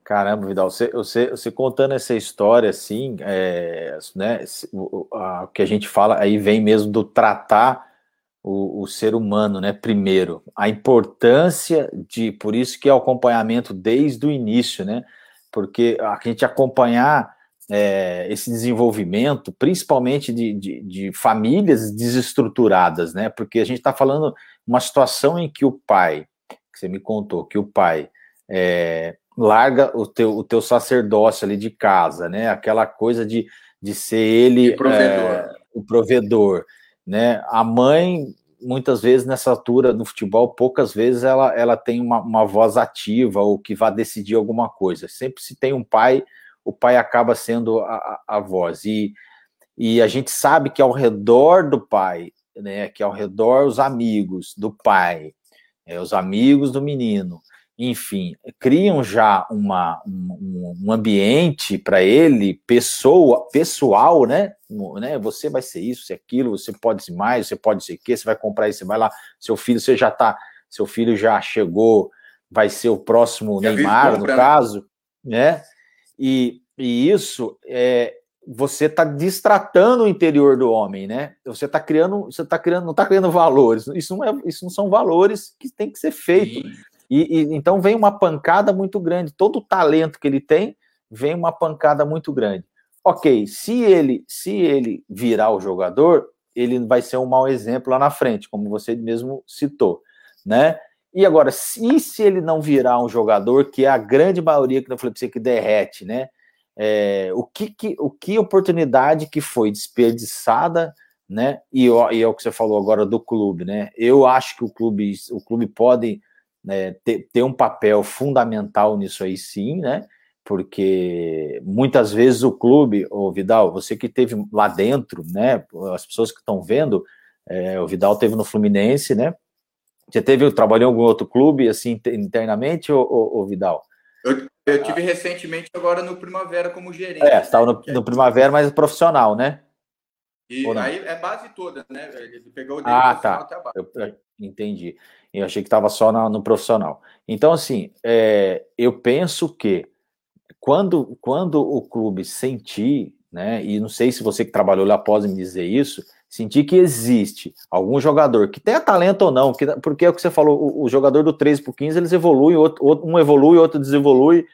Caramba, Vidal, você, você, você contando essa história assim, é, né, o, o que a gente fala aí vem mesmo do tratar o, o, ser humano, né? Primeiro, a importância de, por isso que é o acompanhamento desde o início, né? Porque a gente acompanhar é, esse desenvolvimento, principalmente de, de, de, famílias desestruturadas, né? Porque a gente está falando uma situação em que o pai, que você me contou, que o pai é, larga o teu, o teu sacerdócio ali de casa, né? Aquela coisa de, de ser ele provedor. É, o provedor, né? A mãe, muitas vezes nessa altura no futebol, poucas vezes ela, ela tem uma, uma voz ativa ou que vá decidir alguma coisa. Sempre se tem um pai, o pai acaba sendo a, a, a voz. E, e a gente sabe que ao redor do pai, né? Que ao redor os amigos do pai, é, os amigos do menino, enfim, criam já uma, um, um ambiente para ele, pessoa, pessoal, né? né? Você vai ser isso, ser aquilo, você pode ser mais, você pode ser o quê, você vai comprar isso, você vai lá, seu filho, você já tá, seu filho já chegou, vai ser o próximo já Neymar, no caso, né? E, e isso é, você está distratando o interior do homem, né? Você está criando, você está criando, não está criando valores. Isso não é, isso não são valores que tem que ser feito. E, e, então vem uma pancada muito grande. Todo o talento que ele tem vem uma pancada muito grande. Ok, se ele se ele virar o jogador, ele vai ser um mau exemplo lá na frente, como você mesmo citou, né? E agora, se, se ele não virar um jogador, que é a grande maioria que eu falei para você que derrete, né? É, o que, que o que oportunidade que foi desperdiçada, né? E, e é o que você falou agora do clube, né? Eu acho que o clube o clube pode né, ter, ter um papel fundamental nisso aí sim, né? Porque muitas vezes o clube, o Vidal, você que teve lá dentro, né? As pessoas que estão vendo, é, o Vidal teve no Fluminense, né? Você teve, trabalhou em algum outro clube, assim, internamente, ou, ou, ou Vidal? Eu, eu tive ah. recentemente agora no Primavera como gerente. É, estava no, no Primavera, mas profissional, né? E aí é base toda, né? Ele pegou o dele ah, tá. até a base. Eu, eu entendi. Eu achei que estava só na, no profissional. Então, assim, é, eu penso que quando, quando o clube sentir, né, e não sei se você que trabalhou lá pode me dizer isso, sentir que existe algum jogador que tenha talento ou não, que, porque é o que você falou, o, o jogador do 13 para 15, eles evoluem, outro, um evolui, outro desevolui.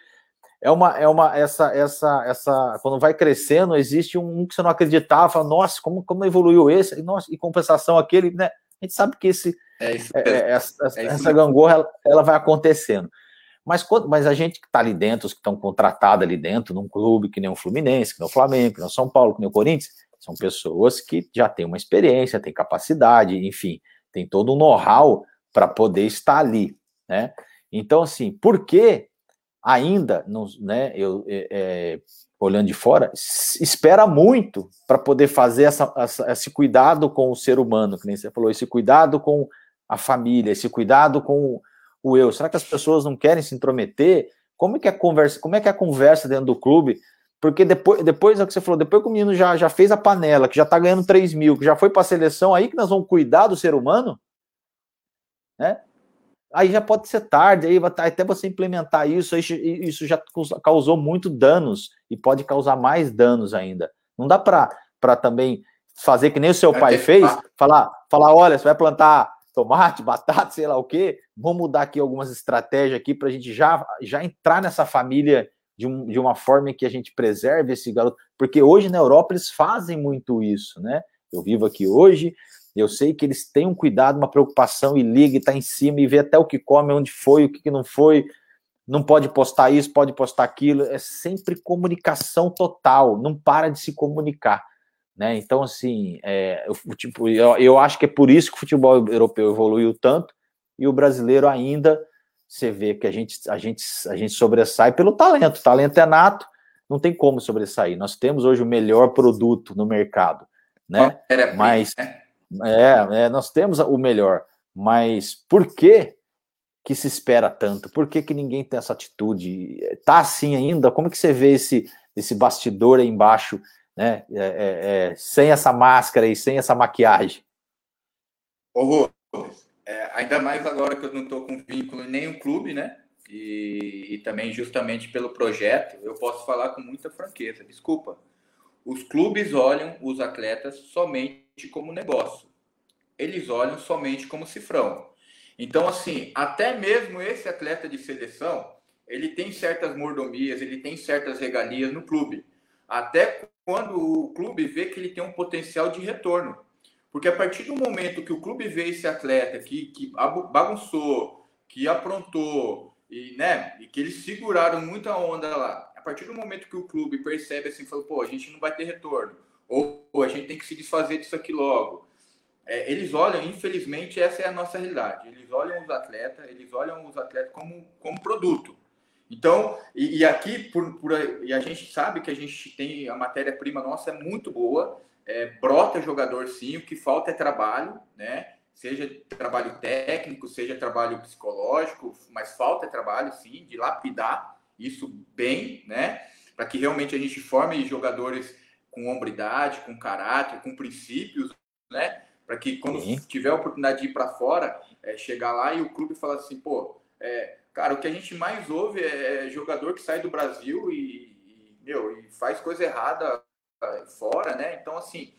É uma, é uma, essa, essa, essa, quando vai crescendo, existe um, que você não acreditava, nossa, como, como evoluiu esse, e, nossa, e compensação aquele, né? A gente sabe que esse, é isso, é, é essa, é essa gangorra ela, ela, vai acontecendo. Mas, quando, mas a gente que está ali dentro, os que estão contratados ali dentro, num clube que nem o Fluminense, que nem o Flamengo, que nem o São Paulo, que nem o Corinthians, são pessoas que já têm uma experiência, têm capacidade, enfim, tem todo um know-how para poder estar ali, né? Então, assim, por que ainda, não, né, eu, é, é olhando de fora, espera muito para poder fazer essa, essa, esse cuidado com o ser humano, que nem você falou, esse cuidado com a família, esse cuidado com o eu. Será que as pessoas não querem se intrometer? Como é que é a conversa, como é que é a conversa dentro do clube? Porque depois, depois é o que você falou, depois que o menino já, já fez a panela, que já tá ganhando 3 mil, que já foi para a seleção, aí que nós vamos cuidar do ser humano, né? Aí já pode ser tarde, aí até você implementar isso, isso já causou muito danos e pode causar mais danos ainda. Não dá para também fazer que nem o seu pai fez, falar, falar, olha, você vai plantar tomate, batata, sei lá o quê, vamos mudar aqui algumas estratégias aqui para a gente já, já entrar nessa família de, um, de uma forma que a gente preserve esse garoto, porque hoje na Europa eles fazem muito isso, né? Eu vivo aqui hoje, eu sei que eles têm um cuidado, uma preocupação e liga e tá em cima e vê até o que come, onde foi, o que não foi, não pode postar isso, pode postar aquilo, é sempre comunicação total, não para de se comunicar. Né? Então, assim, é, eu, tipo, eu, eu acho que é por isso que o futebol europeu evoluiu tanto e o brasileiro ainda você vê que a gente, a gente, a gente sobressai pelo talento. O talento é nato, não tem como sobressair. Nós temos hoje o melhor produto no mercado. né? Mas né? é, é, nós temos o melhor, mas por que que se espera tanto? Por que, que ninguém tem essa atitude? Tá assim ainda? Como que você vê esse, esse bastidor aí embaixo, né? É, é, é sem essa máscara e sem essa maquiagem? Ô, é, ainda mais agora que eu não estou com vínculo em nenhum clube, né? E, e, também justamente pelo projeto, eu posso falar com muita franqueza. Desculpa, os clubes olham os atletas somente como negócio. Eles olham somente como cifrão. Então, assim, até mesmo esse atleta de seleção, ele tem certas mordomias, ele tem certas regalias no clube. Até quando o clube vê que ele tem um potencial de retorno. Porque a partir do momento que o clube vê esse atleta que, que bagunçou, que aprontou, e, né, e que eles seguraram muita onda lá, a partir do momento que o clube percebe assim, falou, pô, a gente não vai ter retorno, ou, a gente tem que se desfazer disso aqui logo, é, eles olham, infelizmente, essa é a nossa realidade. Eles olham os atletas, eles olham os atletas como, como produto. Então, e, e aqui, por, por, e a gente sabe que a gente tem a matéria-prima nossa é muito boa, é, brota jogador sim, o que falta é trabalho, né? Seja trabalho técnico, seja trabalho psicológico, mas falta é trabalho sim, de lapidar isso bem, né? Para que realmente a gente forme jogadores com hombridade, com caráter, com princípios, né? para que quando Sim. tiver a oportunidade de ir para fora, é, chegar lá e o clube falar assim, pô, é, cara, o que a gente mais ouve é, é jogador que sai do Brasil e, e, meu, e faz coisa errada é, fora, né? Então, assim,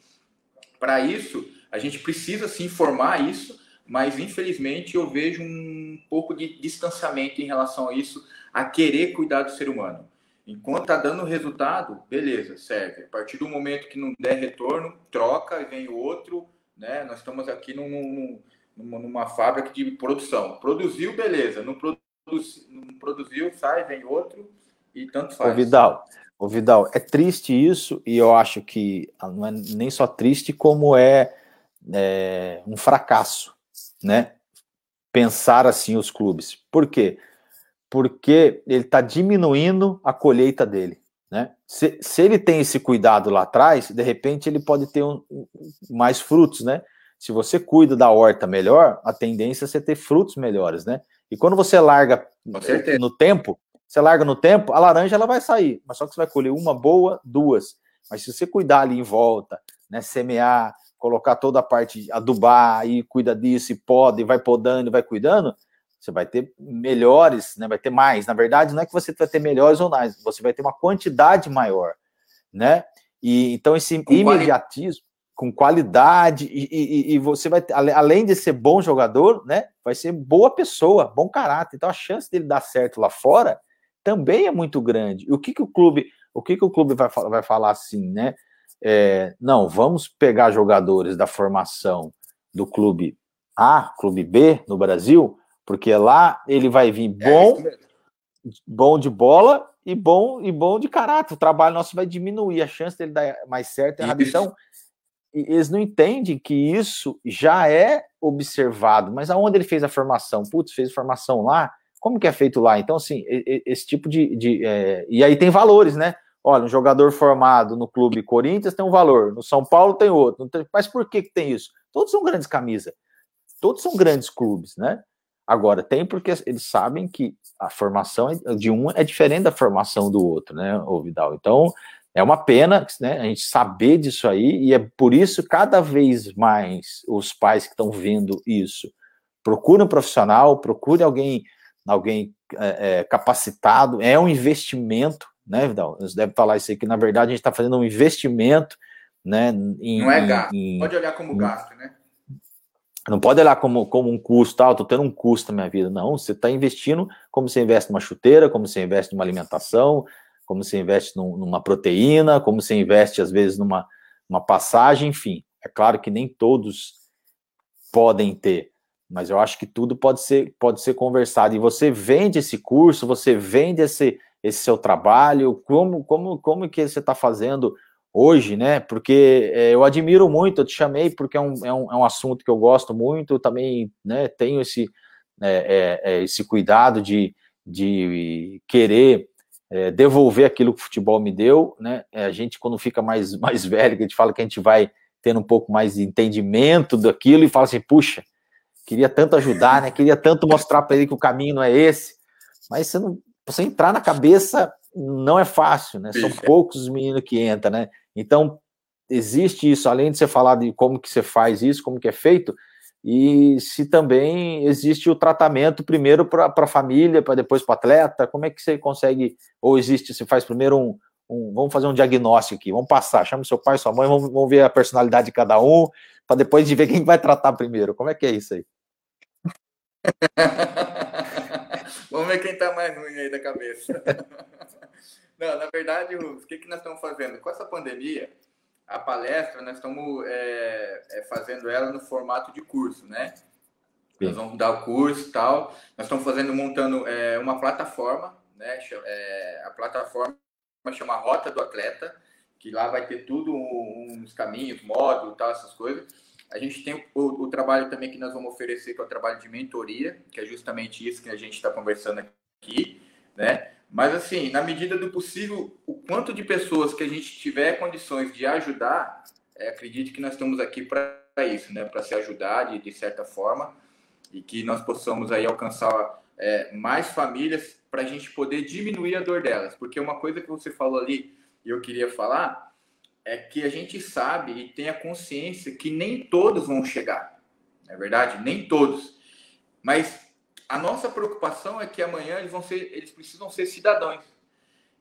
para isso, a gente precisa se informar isso, mas infelizmente eu vejo um pouco de distanciamento em relação a isso, a querer cuidar do ser humano. Enquanto tá dando resultado, beleza, serve. A partir do momento que não der retorno, troca e vem outro, né? Nós estamos aqui num, num, numa fábrica de produção. Produziu, beleza. Não, produz, não produziu, sai, vem outro e tanto faz. Ô Vidal, Vidal, é triste isso e eu acho que não é nem só triste como é, é um fracasso, né? Pensar assim os clubes. Por quê? Porque ele está diminuindo a colheita dele. Né? Se, se ele tem esse cuidado lá atrás, de repente ele pode ter um, mais frutos, né? Se você cuida da horta melhor, a tendência é você ter frutos melhores, né? E quando você larga no tempo, você larga no tempo, a laranja ela vai sair, mas só que você vai colher uma boa, duas. Mas se você cuidar ali em volta, né, semear, colocar toda a parte, adubar, e cuida disso, e poda, e vai podando, e vai cuidando, você vai ter melhores, né? Vai ter mais. Na verdade, não é que você vai ter melhores ou mais, você vai ter uma quantidade maior, né? E então esse imediatismo com qualidade e, e, e, você vai além de ser bom jogador, né? Vai ser boa pessoa, bom caráter. Então a chance dele dar certo lá fora também é muito grande. E o que que o clube, o que que o clube vai, vai falar assim, né? É, não, vamos pegar jogadores da formação do clube A, clube B no Brasil porque lá ele vai vir é bom, é bom de bola e bom e bom de caráter. O trabalho nosso vai diminuir, a chance dele dar mais certo é. Então, eles não entendem que isso já é observado. Mas aonde ele fez a formação? Putz, fez formação lá? Como que é feito lá? Então, assim, esse tipo de. de é... E aí tem valores, né? Olha, um jogador formado no clube Corinthians tem um valor, no São Paulo tem outro. Mas por que, que tem isso? Todos são grandes camisas, todos são grandes clubes, né? Agora, tem porque eles sabem que a formação de um é diferente da formação do outro, né, o Vidal? Então, é uma pena né, a gente saber disso aí, e é por isso cada vez mais os pais que estão vendo isso procurem um profissional, procurem alguém, alguém é, é, capacitado, é um investimento, né, Vidal? Você deve falar isso aí, que na verdade a gente está fazendo um investimento, né? Em, Não é gasto, em, pode olhar como gasto, né? Não pode olhar como, como um custo, ah, estou tendo um custo na minha vida. Não, você está investindo como você investe numa chuteira, como você investe numa alimentação, como você investe num, numa proteína, como você investe, às vezes, numa uma passagem, enfim. É claro que nem todos podem ter, mas eu acho que tudo pode ser, pode ser conversado. E você vende esse curso, você vende esse, esse seu trabalho, como, como, como que você está fazendo hoje, né? Porque é, eu admiro muito, eu te chamei porque é um, é um, é um assunto que eu gosto muito, também né, tenho esse, é, é, é esse cuidado de, de querer é, devolver aquilo que o futebol me deu, né? A gente, quando fica mais, mais velho, que a gente fala que a gente vai tendo um pouco mais de entendimento daquilo e fala assim, puxa, queria tanto ajudar, né? Queria tanto mostrar para ele que o caminho não é esse, mas você não, você entrar na cabeça não é fácil, né? São poucos os meninos que entram, né? Então existe isso, além de você falar de como que você faz isso, como que é feito, e se também existe o tratamento primeiro para a família, para depois para o atleta, como é que você consegue, ou existe, você faz primeiro um, um, vamos fazer um diagnóstico aqui, vamos passar, chama seu pai, sua mãe, vamos, vamos ver a personalidade de cada um, para depois de ver quem vai tratar primeiro, como é que é isso aí? vamos ver quem está mais ruim aí da cabeça. Não, na verdade, o que, que nós estamos fazendo? Com essa pandemia, a palestra, nós estamos é, é, fazendo ela no formato de curso, né? Sim. Nós vamos dar o curso e tal. Nós estamos fazendo, montando é, uma plataforma, né? É, a plataforma chama Rota do Atleta, que lá vai ter tudo, uns caminhos, módulos, tal, essas coisas. A gente tem o, o, trabalho também que nós vamos oferecer, que é o trabalho de mentoria, que é justamente isso que a gente está conversando aqui, né? Mas, assim, na medida do possível, o quanto de pessoas que a gente tiver condições de ajudar, é, acredito que nós estamos aqui para isso, né? Para se ajudar de, de, certa forma e que nós possamos aí alcançar é, mais famílias para a gente poder diminuir a dor delas. Porque uma coisa que você falou ali e eu queria falar é que a gente sabe e tem a consciência que nem todos vão chegar. Não é verdade? Nem todos. Mas a nossa preocupação é que amanhã eles vão ser, eles precisam ser cidadãos.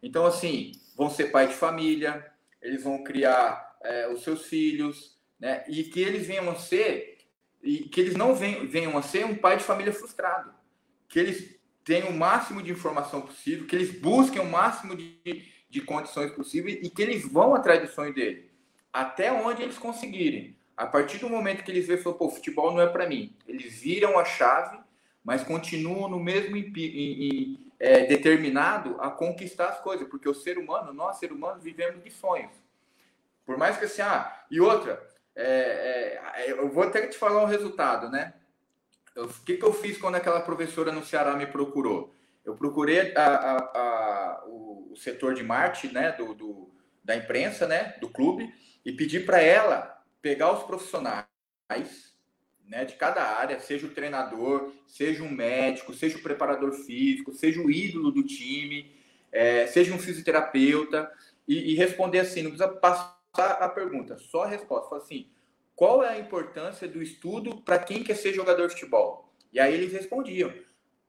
Então, assim, vão ser pai de família, eles vão criar é, os seus filhos, né? E que eles venham a ser, e que eles não venham, a ser um pai de família frustrado. Que eles tenham o máximo de informação possível, que eles busquem o máximo de, de condições possíveis e que eles vão atrás do sonho dele. Até onde eles conseguirem. A partir do momento que eles veem, pô, futebol não é para mim. Eles viram a chave mas continuam no mesmo é, determinado a conquistar as coisas, porque o ser humano, nós, ser humanos, vivemos de sonhos. Por mais que assim, ah, e outra, é, é, eu vou até te falar o resultado, né? O que, que eu fiz quando aquela professora no Ceará me procurou? Eu procurei a, a, a, o, o, setor de marketing, né, do, do, da imprensa, né, do clube, e pedi para ela pegar os profissionais né, de cada área, seja o treinador, seja um médico, seja o preparador físico, seja o ídolo do time, é, seja um fisioterapeuta, e, e, responder assim, não precisa passar a pergunta, só a resposta. Fala assim, qual é a importância do estudo para quem quer ser jogador de futebol? E aí eles respondiam.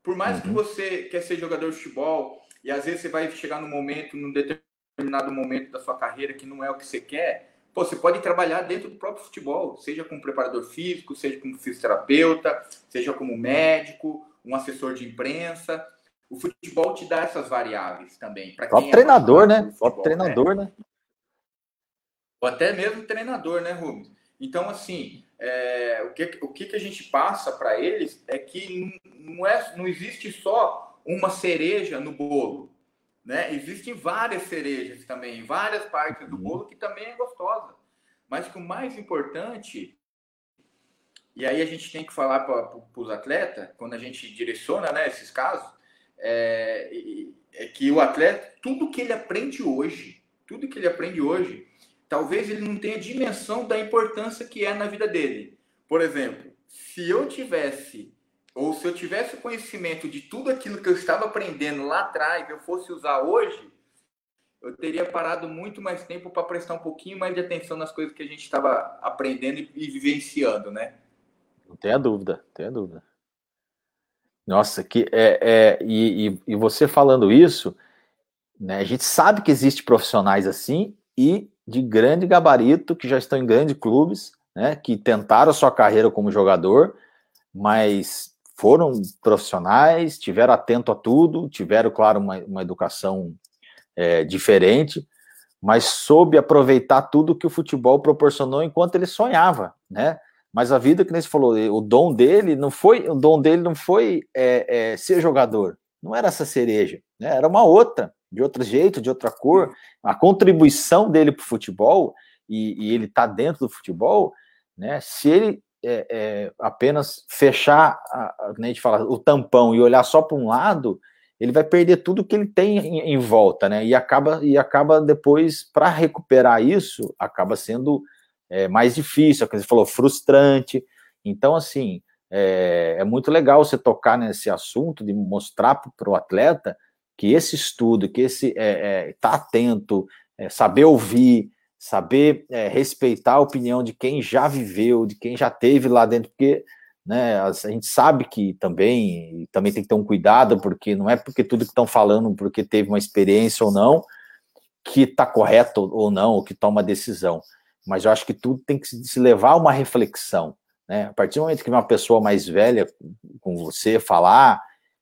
Por mais uhum. que você quer ser jogador de futebol, e às vezes você vai chegar num momento, num determinado momento da sua carreira que não é o que você quer, Pô, você pode trabalhar dentro do próprio futebol, seja como preparador físico, seja como fisioterapeuta, seja como médico, um assessor de imprensa. O futebol te dá essas variáveis também. Para quem é treinador, né? Futebol, treinador, né? né? Ou até mesmo treinador, né, Rubens? Então, assim, é, o, que, o que, a gente passa para eles é que não, é, não existe só uma cereja no bolo. Né? Existem várias cerejas também, várias partes do uhum. bolo que também é gostosa. Mas que o mais importante, e aí a gente tem que falar para os atletas, quando a gente direciona né, esses casos, é, é que o atleta, tudo que ele aprende hoje, tudo que ele aprende hoje, talvez ele não tenha dimensão da importância que é na vida dele. Por exemplo, se eu tivesse ou se eu tivesse conhecimento de tudo aquilo que eu estava aprendendo lá atrás, eu fosse usar hoje, eu teria parado muito mais tempo para prestar um pouquinho mais de atenção nas coisas que a gente estava aprendendo e vivenciando, né? Não tenha dúvida, tenha dúvida. Nossa, que é, é e, e, você falando isso, né? A gente sabe que existe profissionais assim e de grande gabarito que já estão em grandes clubes, né? Que tentaram a sua carreira como jogador, mas foram profissionais, tiveram atento a tudo, tiveram, claro, uma, uma educação é, diferente, mas soube aproveitar tudo que o futebol proporcionou enquanto ele sonhava, né? Mas a vida, que nem falou, o dom dele não foi, o dom dele não foi é, é, ser jogador, não era essa cereja, né? Era uma outra, de outro jeito, de outra cor. A contribuição dele para o futebol e, e ele está dentro do futebol, né? Se ele é, é, apenas fechar, a, a, gente fala, o tampão e olhar só para um lado, ele vai perder tudo que ele tem em, em volta, né? E acaba, e acaba depois, para recuperar isso, acaba sendo é mais difícil, é que você falou, frustrante. Então, assim, é, é, muito legal você tocar nesse assunto de mostrar para o atleta que esse estudo, que esse é, é, tá atento, é, saber ouvir, saber é, respeitar a opinião de quem já viveu, de quem já teve lá dentro, porque né, a gente sabe que também também tem que ter um cuidado, porque não é porque tudo que estão falando, porque teve uma experiência ou não, que está correto ou não, ou que toma decisão. Mas eu acho que tudo tem que se levar a uma reflexão. Né? A partir do momento que uma pessoa mais velha com você falar,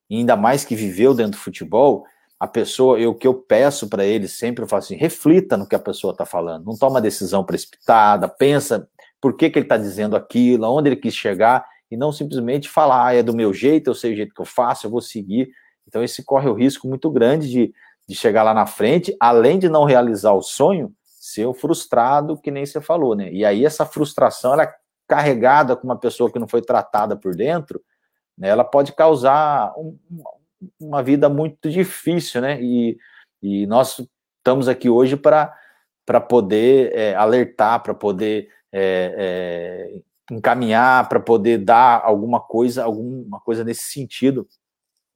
ainda mais que viveu dentro do futebol, a pessoa, o que eu peço para ele sempre, eu falo assim, reflita no que a pessoa está falando, não toma decisão precipitada, pensa por que, que ele está dizendo aquilo, aonde ele quis chegar, e não simplesmente falar, ah, é do meu jeito, eu sei o jeito que eu faço, eu vou seguir. Então, esse corre o risco muito grande de, de chegar lá na frente, além de não realizar o sonho, ser frustrado, que nem você falou, né? E aí, essa frustração, ela é carregada com uma pessoa que não foi tratada por dentro, né, ela pode causar um, uma vida muito difícil, né? E, e nós estamos aqui hoje para poder é, alertar, para poder é, é, encaminhar, para poder dar alguma coisa, alguma coisa nesse sentido,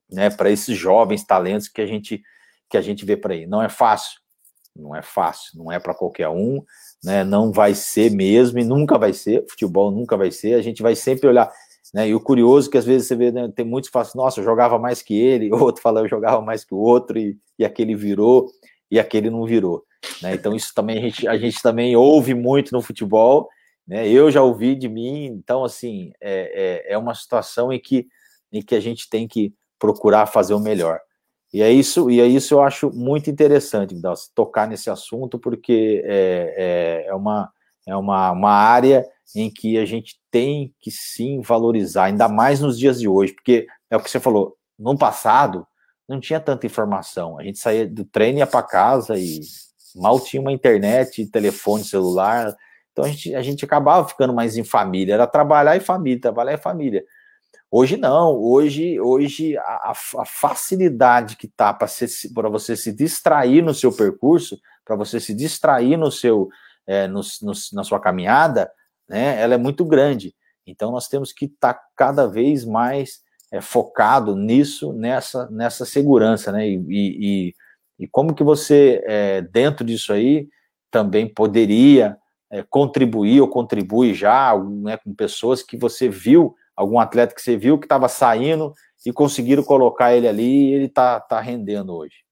né? Para esses jovens talentos que a gente que a gente vê por aí. Não é fácil, não é fácil, não é para qualquer um, né? Não vai ser mesmo e nunca vai ser. Futebol nunca vai ser. A gente vai sempre olhar. Né? E o curioso é que às vezes você vê, né, tem muitos que falam assim, nossa, eu jogava mais que ele, outro fala, eu jogava mais que o outro, e, e aquele virou, e aquele não virou. Né? Então, isso também a gente, a gente também ouve muito no futebol, né? Eu já ouvi de mim, então assim, é, é, é uma situação em que, em que a gente tem que procurar fazer o melhor. E é isso, e é isso eu acho muito interessante, Vidal, tocar nesse assunto, porque é, é, é, uma, é uma, uma área em que a gente tem que sim valorizar, ainda mais nos dias de hoje, porque é o que você falou, no passado não tinha tanta informação, a gente saía do treino e ia para casa e mal tinha uma internet, telefone, celular, então a gente, a gente acabava ficando mais em família, era trabalhar e família, trabalhar e família. Hoje não, hoje, hoje a, a facilidade que tá para você se distrair no seu percurso, para você se distrair no seu, é, no, no, na sua caminhada, né, ela é muito grande. Então nós temos que estar tá cada vez mais é, focado nisso, nessa, nessa segurança, né? E, e, e como que você, é, dentro disso aí, também poderia é, contribuir ou contribui já né, com pessoas que você viu, algum atleta que você viu que estava saindo e conseguiram colocar ele ali e ele está tá rendendo hoje.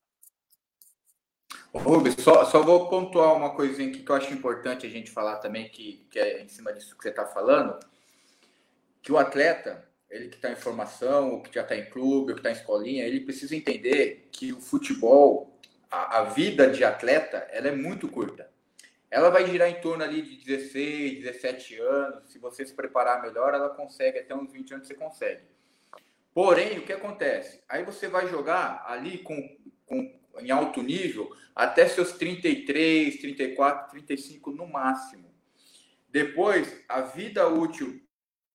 Rubens, só, só vou pontuar uma coisinha aqui que eu acho importante a gente falar também, que, que é em cima disso que você está falando, que o atleta, ele que está em formação, ou que já está em clube, ou que está em escolinha, ele precisa entender que o futebol, a, a, vida de atleta, ela é muito curta. Ela vai girar em torno ali de 16, 17 anos. Se você se preparar melhor, ela consegue, até uns 20 anos você consegue. Porém, o que acontece? Aí você vai jogar ali com, com em alto nível até seus 33, 34, 35 no máximo. Depois, a vida útil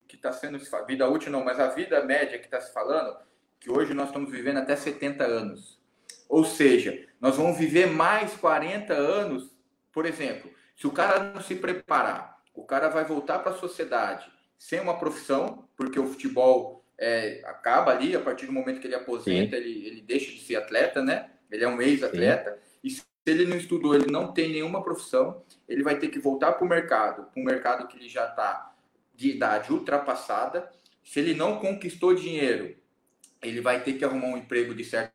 que está sendo vida útil não, mas a vida média que está se falando, que hoje nós estamos vivendo até 70 anos. Ou seja, nós vamos viver mais 40 anos, por exemplo, se o cara não se preparar, o cara vai voltar para a sociedade sem uma profissão, porque o futebol é, acaba ali, a partir do momento que ele aposenta, ele, ele deixa de ser atleta, né? Ele é um ex-atleta. E se ele não estudou, ele não tem nenhuma profissão, ele vai ter que voltar para o mercado, para um mercado que ele já está de idade ultrapassada. Se ele não conquistou dinheiro, ele vai ter que arrumar um emprego de certa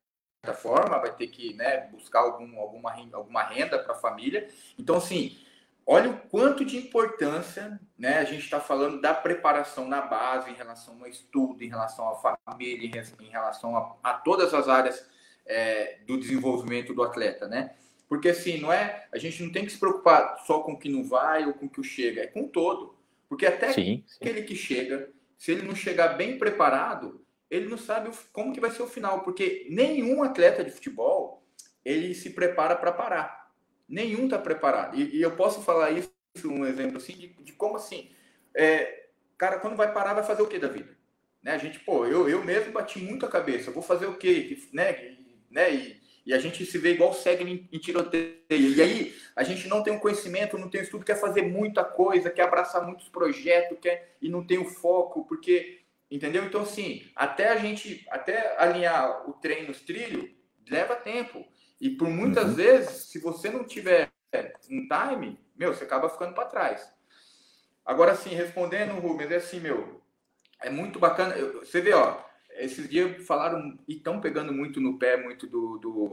forma, vai ter que né, buscar algum, alguma, alguma renda para a família. Então, assim, olha o quanto de importância né, a gente está falando da preparação na base, em relação ao estudo, em relação à família, em relação a, a todas as áreas é, do desenvolvimento do atleta, né? Porque assim, não é, a gente não tem que se preocupar só com o que não vai ou com o que chega, é com todo. Porque até sim, sim. aquele que chega, se ele não chegar bem preparado, ele não sabe como que vai ser o final, porque nenhum atleta de futebol ele se prepara para parar. Nenhum está preparado. E, e, eu posso falar isso, um exemplo assim, de, de como assim, é, cara, quando vai parar, vai fazer o que da vida? Né? A gente, pô, eu, eu mesmo bati muito a cabeça, vou fazer o quê? Né? Né? E, E a gente se vê igual segue em, em tiroteio. E aí a gente não tem um conhecimento, não tem um estudo, quer fazer muita coisa, quer abraçar muitos projetos, quer e não tem o foco, porque entendeu? Então assim, até a gente até alinhar o treino nos trilhos leva tempo. E por muitas uhum. vezes, se você não tiver um time, meu, você acaba ficando para trás. Agora sim, respondendo, Rubens, é assim, meu, é muito bacana. Você vê, ó, esses dias falaram e estão pegando muito no pé, muito do, do,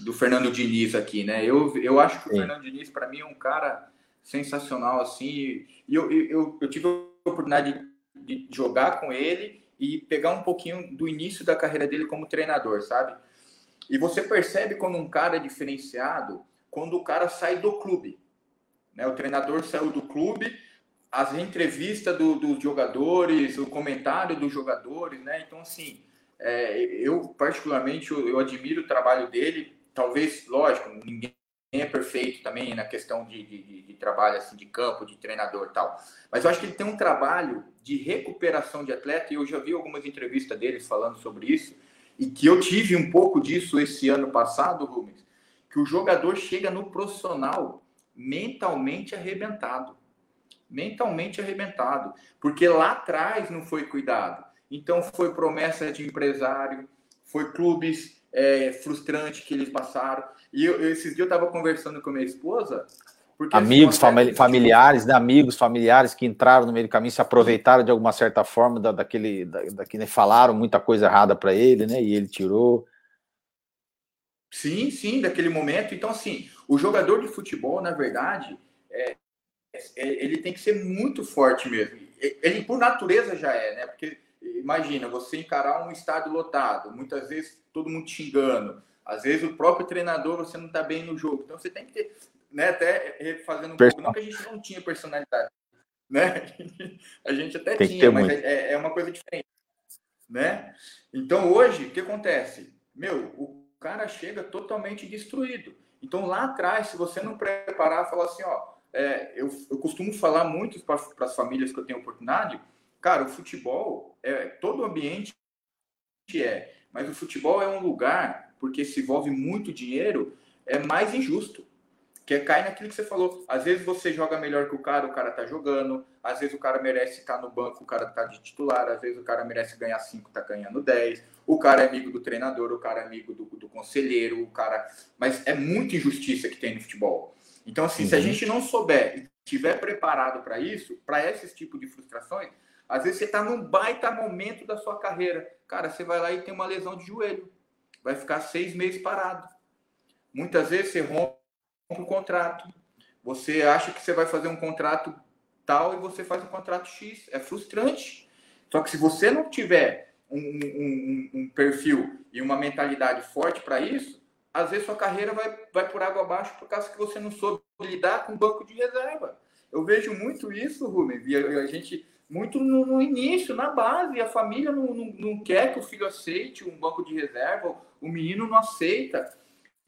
do, Fernando Diniz aqui, né? Eu, eu acho que o Sim. Fernando Diniz, para mim, é um cara sensacional, assim. E eu, eu, eu tive a oportunidade de, de jogar com ele e pegar um pouquinho do início da carreira dele como treinador, sabe? E você percebe quando um cara é diferenciado, quando o cara sai do clube. Né? O treinador saiu do clube as entrevistas do, dos jogadores, o comentário dos jogadores, né? Então, assim, é, eu particularmente eu, eu, admiro o trabalho dele. Talvez, lógico, ninguém é perfeito também na questão de, de, de trabalho assim de campo, de treinador, tal. Mas eu acho que ele tem um trabalho de recuperação de atleta e eu já vi algumas entrevistas deles falando sobre isso e que eu tive um pouco disso esse ano passado, Rubens, que o jogador chega no profissional mentalmente arrebentado mentalmente arrebentado, porque lá atrás não foi cuidado. Então foi promessa de empresário, foi clubes é, frustrantes que eles passaram. E eu, esses dias eu estava conversando com minha esposa. Amigos, assim, familiares, né? amigos, familiares que entraram no meio do caminho, se aproveitaram de alguma certa forma da, daquele, da, daquele né? falaram muita coisa errada para ele, né? E ele tirou. Sim, sim, daquele momento. Então, assim, o jogador de futebol, na verdade, é, ele tem que ser muito forte mesmo. Ele, por natureza, já é, né? Porque imagina, você encarar um estádio lotado, muitas vezes todo mundo xingando, às vezes o próprio treinador você não está bem no jogo. Então você tem que ter, né? Até fazendo um pouco, não que a gente não tinha personalidade, né? A gente até tem tinha, mas é, é, uma coisa diferente, né? Então hoje, o que acontece? Meu, o cara chega totalmente destruído. Então lá atrás, se você não preparar, falar assim, ó, é, eu, eu costumo falar muito para as famílias que eu tenho oportunidade, cara, o futebol, é, todo ambiente é, mas o futebol é um lugar, porque se envolve muito dinheiro, é mais injusto. Que é, cai naquilo que você falou. Às vezes você joga melhor que o cara, o cara tá jogando. Às vezes o cara merece estar no banco, o cara tá de titular. Às vezes o cara merece ganhar 5, tá ganhando 10. O cara é amigo do treinador, o cara é amigo do, do conselheiro, o cara. Mas é muita injustiça que tem no futebol. Então, assim, uhum. se a uhum. gente não souber e estiver preparado para isso, para esse tipo de frustrações, às vezes você está num baita momento da sua carreira. Cara, você vai lá e tem uma lesão de joelho. Vai ficar seis meses parado. Muitas vezes você rompe um contrato. Você acha que você vai fazer um contrato tal e você faz um contrato X. É frustrante. Só que se você não tiver um, um, um perfil e uma mentalidade forte para isso, às vezes sua carreira vai, vai por água abaixo por causa que você não soube lidar com o banco de reserva. Eu vejo muito isso, Rubens, e a, a gente, muito no, no, início, na base, a família não, não, não, quer que o filho aceite um banco de reserva, o menino não aceita.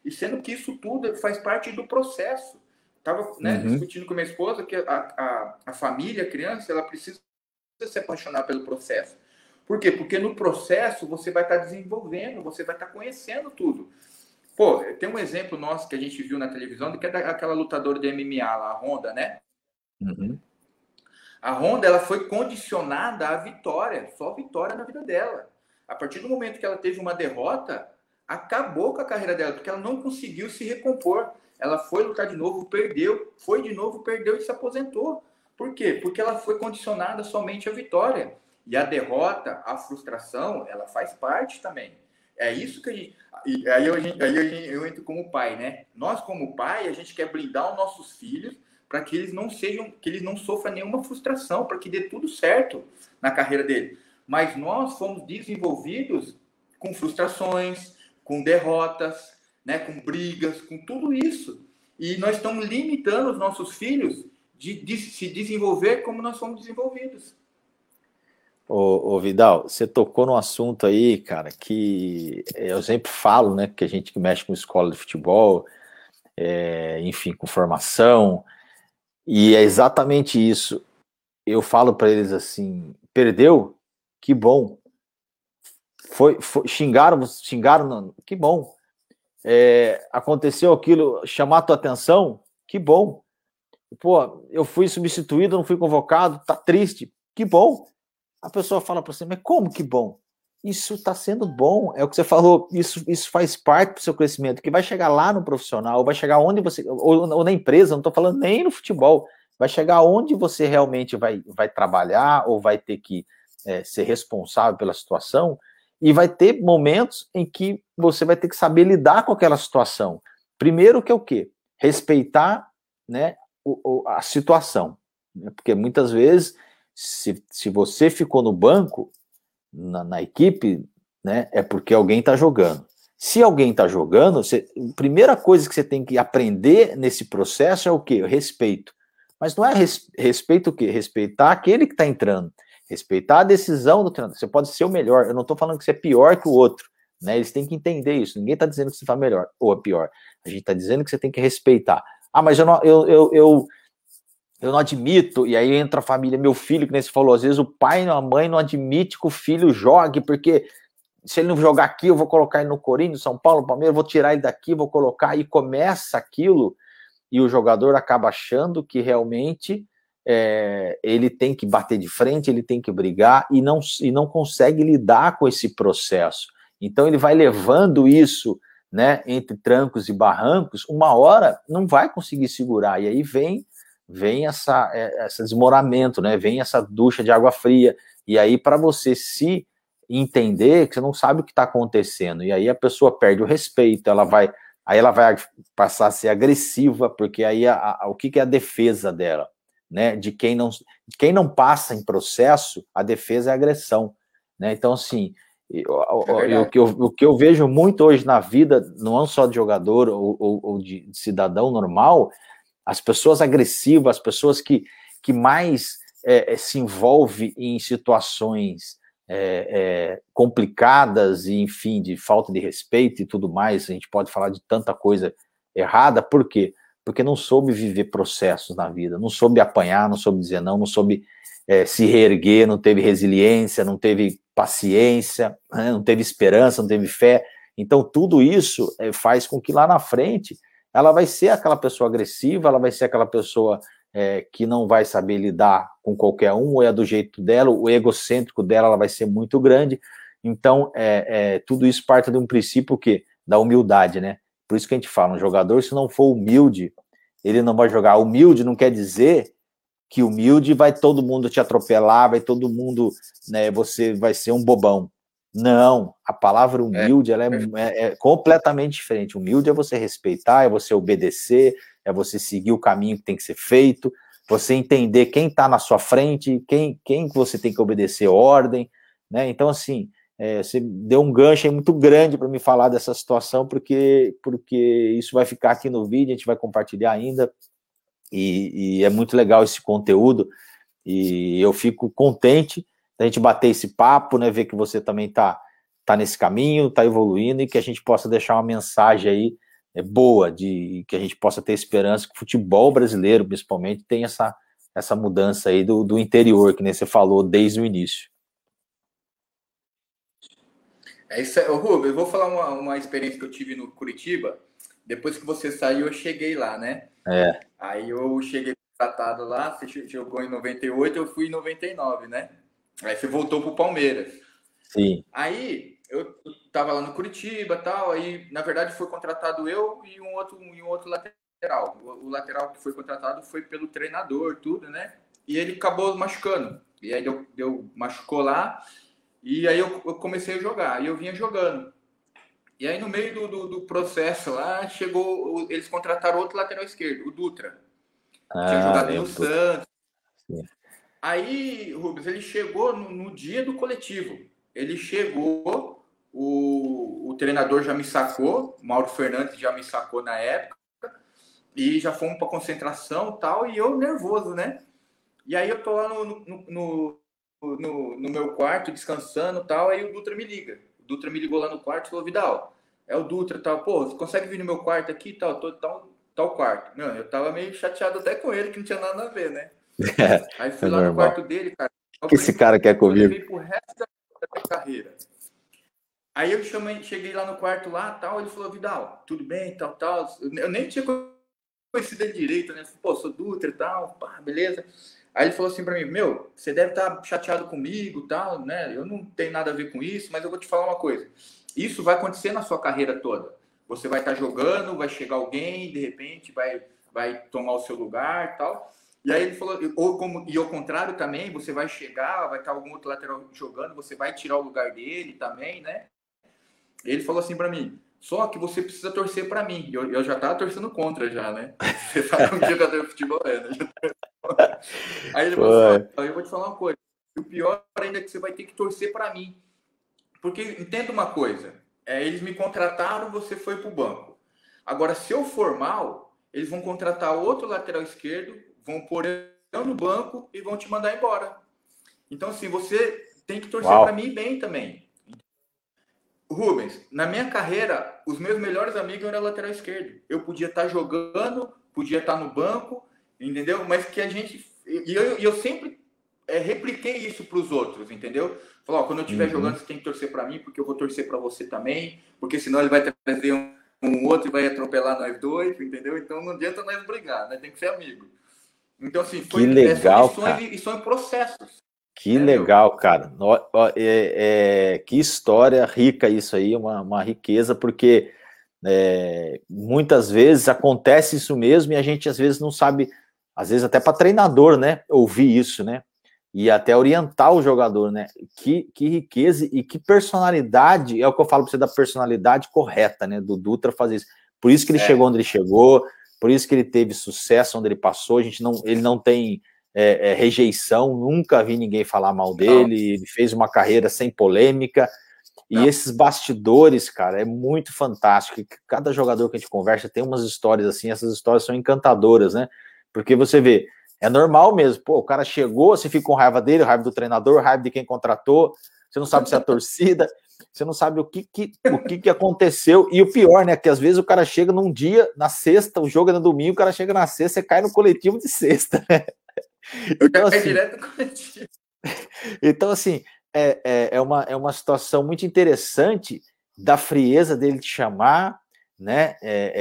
E sendo que isso tudo faz parte do processo. Estava né, uhum. discutindo com minha esposa que a, a, a família, a criança, ela precisa se apaixonar pelo processo. Por quê? Porque no processo você vai estar desenvolvendo, você vai estar conhecendo tudo. Pô, tem um exemplo nosso que a gente viu na televisão, que é daquela lutadora de MMA lá, a Honda, né? Uhum. A Honda, ela foi condicionada à vitória, só vitória na vida dela. A partir do momento que ela teve uma derrota, acabou com a carreira dela, porque ela não conseguiu se recompor. Ela foi lutar de novo, perdeu, foi de novo, perdeu e se aposentou. Por quê? Porque ela foi condicionada somente à vitória. E a derrota, a frustração, ela faz parte também. É isso que a gente. Aí, eu, aí eu entro como pai, né? Nós, como pai, a gente quer blindar os nossos filhos para que eles não sejam, que eles não sofram nenhuma frustração, para que dê tudo certo na carreira dele. Mas nós fomos desenvolvidos com frustrações, com derrotas, né, com brigas, com tudo isso. E nós estamos limitando os nossos filhos de, de se desenvolver como nós fomos desenvolvidos. Ô, ô, Vidal, você tocou num assunto aí, cara, que eu sempre falo, né? Que a gente que mexe com escola de futebol, é, enfim, com formação, e é exatamente isso. Eu falo para eles assim: perdeu? Que bom. Foi, foi xingaram, xingaram, que bom. é, aconteceu aquilo, chamar tua atenção, que bom. Pô, eu fui substituído, não fui convocado, tá triste, que bom. A pessoa fala para você, mas como que bom? Isso está sendo bom, é o que você falou, isso, isso faz parte do seu crescimento, que vai chegar lá no profissional, vai chegar onde você, ou, ou na empresa, não estou falando nem no futebol, vai chegar onde você realmente vai, vai trabalhar ou vai ter que é, ser responsável pela situação, e vai ter momentos em que você vai ter que saber lidar com aquela situação. Primeiro que é o quê? Respeitar né, o, o, a situação. Né? Porque muitas vezes, se, se você ficou no banco, na, na equipe, né, é porque alguém está jogando. Se alguém está jogando, você, a primeira coisa que você tem que aprender nesse processo é o quê? Respeito. Mas não é res, respeito o quê? Respeitar aquele que está entrando. Respeitar a decisão do treinador. Você pode ser o melhor. Eu não estou falando que você é pior que o outro. Né? Eles têm que entender isso. Ninguém está dizendo que você está melhor ou é pior. A gente está dizendo que você tem que respeitar. Ah, mas eu não, eu, eu, eu, eu não admito. E aí entra a família, meu filho, que nem você falou, às vezes o pai e a mãe não admite que o filho jogue, porque se ele não jogar aqui, eu vou colocar ele no Corinthians, São Paulo, Palmeiras, vou tirar ele daqui, vou colocar, e começa aquilo, e o jogador acaba achando que realmente é, ele tem que bater de frente, ele tem que brigar e não, e não consegue lidar com esse processo. Então ele vai levando isso, né, entre trancos e barrancos, uma hora não vai conseguir segurar, e aí vem vem essa, é, esse desmoramento, né, vem essa ducha de água fria, e aí para você se entender que você não sabe o que está acontecendo, e aí a pessoa perde o respeito, ela vai, aí ela vai passar a ser agressiva, porque aí a, a, o que, que é a defesa dela? né, de quem não, quem não passa em processo, a defesa é agressão, né? Então, assim, é o, que eu, o que eu vejo muito hoje na vida, não só de jogador ou, ou, ou de cidadão normal, as pessoas agressivas, as pessoas que, que mais é, é se envolvem em situações é, é, complicadas e, enfim, de falta de respeito e tudo mais, a gente pode falar de tanta coisa errada, por quê? porque não soube viver processos na vida, não soube apanhar, não soube dizer não, não soube é, se reerguer, não teve resiliência, não teve paciência, né, não teve esperança, não teve fé. Então, tudo isso é, faz com que lá na frente ela vai ser aquela pessoa agressiva, ela vai ser aquela pessoa é, que não vai saber lidar com qualquer um, ou é do jeito dela, o egocêntrico dela ela vai ser muito grande. Então, é, é, tudo isso parte de um princípio que da humildade, né? Por isso que a gente fala, um jogador, se não for humilde, ele não vai jogar. Humilde não quer dizer que humilde vai todo mundo te atropelar, vai todo mundo, né, você vai ser um bobão. Não, a palavra humilde é, ela é, é, é, completamente diferente. Humilde é você respeitar, é você obedecer, é você seguir o caminho que tem que ser feito, você entender quem está na sua frente, quem, quem você tem que obedecer ordem, né? Então, assim, é, você deu um gancho muito grande para me falar dessa situação, porque, porque isso vai ficar aqui no vídeo, a gente vai compartilhar ainda, e, e é muito legal esse conteúdo, e eu fico contente da gente bater esse papo, né, ver que você também está tá nesse caminho, está evoluindo, e que a gente possa deixar uma mensagem aí é, boa, de que a gente possa ter esperança que o futebol brasileiro, principalmente, tenha essa, essa mudança aí do, do interior, que nem você falou desde o início. É isso aí. Ô, Rubens, eu vou falar uma, uma experiência que eu tive no Curitiba. Depois que você saiu, eu cheguei lá, né? É. Aí eu cheguei tratado lá, você jogou em 98, eu fui em 99, né? Aí você voltou pro Palmeiras. Sim. Aí eu tava lá no Curitiba tal, aí na verdade foi contratado eu e um outro, e um outro lateral. O, o lateral que foi contratado foi pelo treinador, tudo, né? E ele acabou machucando. E aí deu, deu machucou lá. E aí eu, eu comecei a jogar, e eu vinha jogando. E aí no meio do, do, do, processo lá, chegou, eles contrataram outro lateral esquerdo, o Dutra. Ah, tinha jogado no Santos. Sim. Aí, Rubens, ele chegou no, no, dia do coletivo. Ele chegou, o, o treinador já me sacou, Mauro Fernandes já me sacou na época, e já fomos para concentração tal, e eu nervoso, né? E aí eu tô lá no, no, no no, no meu quarto, descansando tal, aí o Dutra me liga. O Dutra me ligou lá no quarto e falou, Vidal, é o Dutra tal, pô, você consegue vir no meu quarto aqui tal, tô, tal, tal quarto. Não, eu tava meio chateado até com ele, que não tinha nada a ver, né? É, aí fui é lá normal. no quarto dele, cara. O que esse cara quer comigo? Eu pro resto da carreira. Aí eu chamei, cheguei lá no quarto lá, tal, ele falou, Vidal, tudo bem, tal, tal. Eu nem tinha conhecido ele direito, né? Pô, sou Dutra e tal, pá, beleza. Aí ele falou assim para mim, meu, você deve estar tá chateado comigo, tal, né? Eu não tenho nada a ver com isso, mas eu vou te falar uma coisa. Isso vai acontecer na sua carreira toda. Você vai estar tá jogando, vai chegar alguém, de repente vai vai tomar o seu lugar, tal. E aí ele falou, ou como, e ao contrário também, você vai chegar, vai estar algum outro lateral jogando, você vai tirar o lugar dele também, né? Ele falou assim para mim, só que você precisa torcer para mim. Eu, eu já tava torcendo contra já, né? Você sabe um jogador de futebol é, né? Aí ele falou assim, eu vou te falar uma coisa. O pior ainda é que você vai ter que torcer para mim. Porque entenda uma coisa, é, eles me contrataram, você foi pro banco. Agora, se eu for mal, eles vão contratar outro lateral esquerdo, vão pôr eu no banco e vão te mandar embora. Então, assim, você tem que torcer para mim bem também. Rubens, na minha carreira, os meus melhores amigos eram lateral esquerdo. Eu podia estar jogando, podia estar no banco, entendeu? Mas que a gente. E eu, eu sempre é, repliquei isso para os outros, entendeu? Falou, quando eu estiver uhum. jogando, você tem que torcer para mim, porque eu vou torcer para você também, porque senão ele vai trazer um, um outro e vai atropelar nós dois, entendeu? Então não adianta nós brigar, né? Tem que ser amigo. Então, assim, foi que legal, cara. E, são processos. Que é, legal, meu? cara. É, é, que história rica isso aí, uma, uma riqueza, porque é, muitas vezes acontece isso mesmo e a gente às vezes não sabe, às vezes até para treinador, né, ouvir isso, né, e até orientar o jogador, né, que, que riqueza e que personalidade, é o que eu falo para você da personalidade correta, né, do Dutra fazer isso. Por isso que ele é. chegou onde ele chegou, por isso que ele teve sucesso onde ele passou, a gente não, ele não tem é, é, rejeição, nunca vi ninguém falar mal dele, ele fez uma carreira sem polêmica, e não. esses bastidores, cara, é muito fantástico. Cada jogador que a gente conversa tem umas histórias assim, essas histórias são encantadoras, né? Porque você vê, é normal mesmo, pô, o cara chegou, você fica com raiva dele, raiva do treinador, raiva de quem contratou, você não sabe se é a torcida, você não sabe o que, que, o que, que aconteceu. E o pior, né? Que às vezes o cara chega num dia, na sexta, o jogo é no domingo, o cara chega na sexta, você cai no coletivo de sexta, né? Então, assim, direto coletivo. Então, assim, é, é, é, uma, é uma situação muito interessante da frieza dele te chamar, né? É,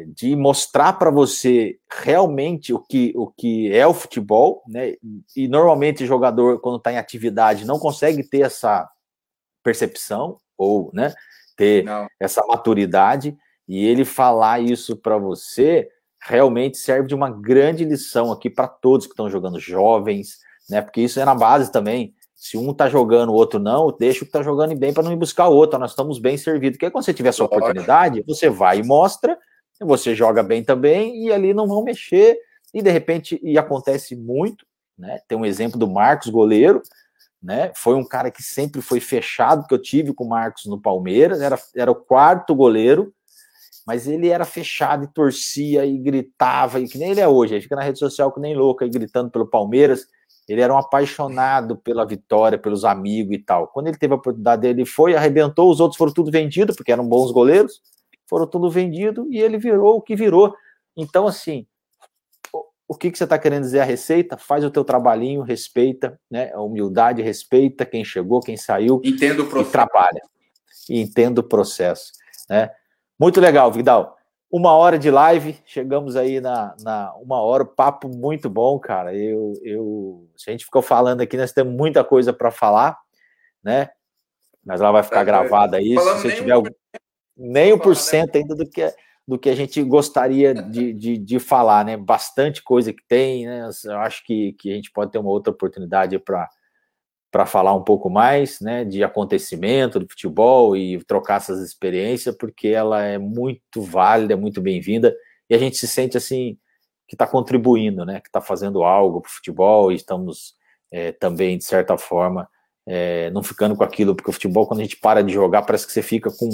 é, de mostrar para você realmente o que, o que é o futebol, né? E normalmente o jogador, quando está em atividade, não consegue ter essa percepção ou, né? Ter não. essa maturidade e ele falar isso para você realmente serve de uma grande lição aqui para todos que estão jogando jovens, né? Porque isso é na base também. Se um tá jogando, o outro não, deixa o que tá jogando bem para não ir buscar o outro. Nós estamos bem servidos. Porque quando você tiver sua oportunidade, você vai e mostra, você joga bem também, e ali não vão mexer. E de repente, e acontece muito, né? Tem um exemplo do Marcos, goleiro, né? Foi um cara que sempre foi fechado, que eu tive com o Marcos no Palmeiras, era, era o quarto goleiro, mas ele era fechado e torcia e gritava, e que nem ele é hoje, ele fica na rede social que nem louco, aí, gritando pelo Palmeiras. Ele era um apaixonado pela vitória, pelos amigos e tal. Quando ele teve a oportunidade, ele foi, arrebentou, os outros foram tudo vendidos, porque eram bons goleiros, foram tudo vendido e ele virou o que virou. Então, assim, o que, que você está querendo dizer a receita? Faz o teu trabalhinho, respeita, né? A humildade, respeita quem chegou, quem saiu. Entenda o processo. E trabalha. E entenda o processo, né? Muito legal, Vidal. Uma hora de live, chegamos aí na, na uma hora, papo muito bom, cara. Eu, eu, se a gente ficou falando aqui, nós temos muita coisa para falar, né? Mas ela vai ficar é, gravada aí. Se você tiver nem um por cento ainda do que, do que a gente gostaria de, de, de, falar, né? Bastante coisa que tem, né? Eu acho que, que a gente pode ter uma outra oportunidade para para falar um pouco mais, né, de acontecimento do futebol e trocar essas experiências, porque ela é muito válida, é muito bem-vinda, e a gente se sente assim que está contribuindo, né, que está fazendo algo para o futebol e estamos é, também de certa forma é, não ficando com aquilo, porque o futebol quando a gente para de jogar parece que você fica com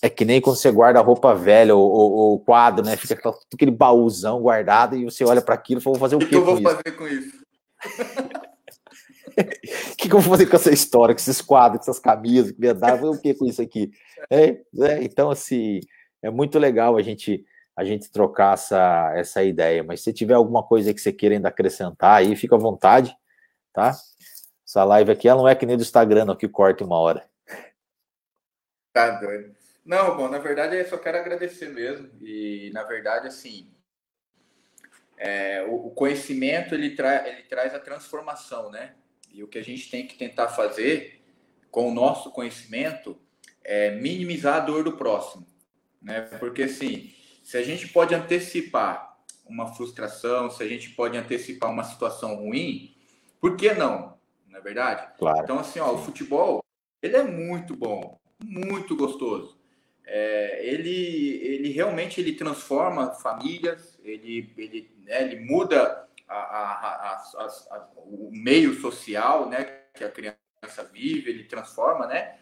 é que nem quando você guarda roupa velha ou, ou, ou quadro, né? Fica aquele baúzão guardado e você olha para aquilo e fala, vou fazer o, que, que eu vou fazer com isso? O que, que, eu vou fazer com essa história, com esses quadros, com essas camisas, que medalha, o que com isso aqui? É, é, então, assim, é muito legal a gente a gente trocar essa, essa ideia. Mas se tiver alguma coisa que você queira ainda acrescentar aí, fica à vontade, tá? Essa live aqui, ela não é que nem do Instagram, não, que corta uma hora. Tá doido. Não, bom, na verdade eu só quero agradecer mesmo. E, na verdade, assim, é, o, o, conhecimento ele, tra ele traz a transformação, né? E o que a gente tem que tentar fazer com o nosso conhecimento é minimizar a dor do próximo, né? Porque, assim, se a gente pode antecipar uma frustração, se a gente pode antecipar uma situação ruim, por que não? Não é verdade? Claro. Então, assim, ó, o futebol, ele é muito bom, muito gostoso. É, ele, ele realmente ele transforma famílias, ele, ele, né, ele muda a, a, a, o meio social né, que a criança vive, ele transforma, né?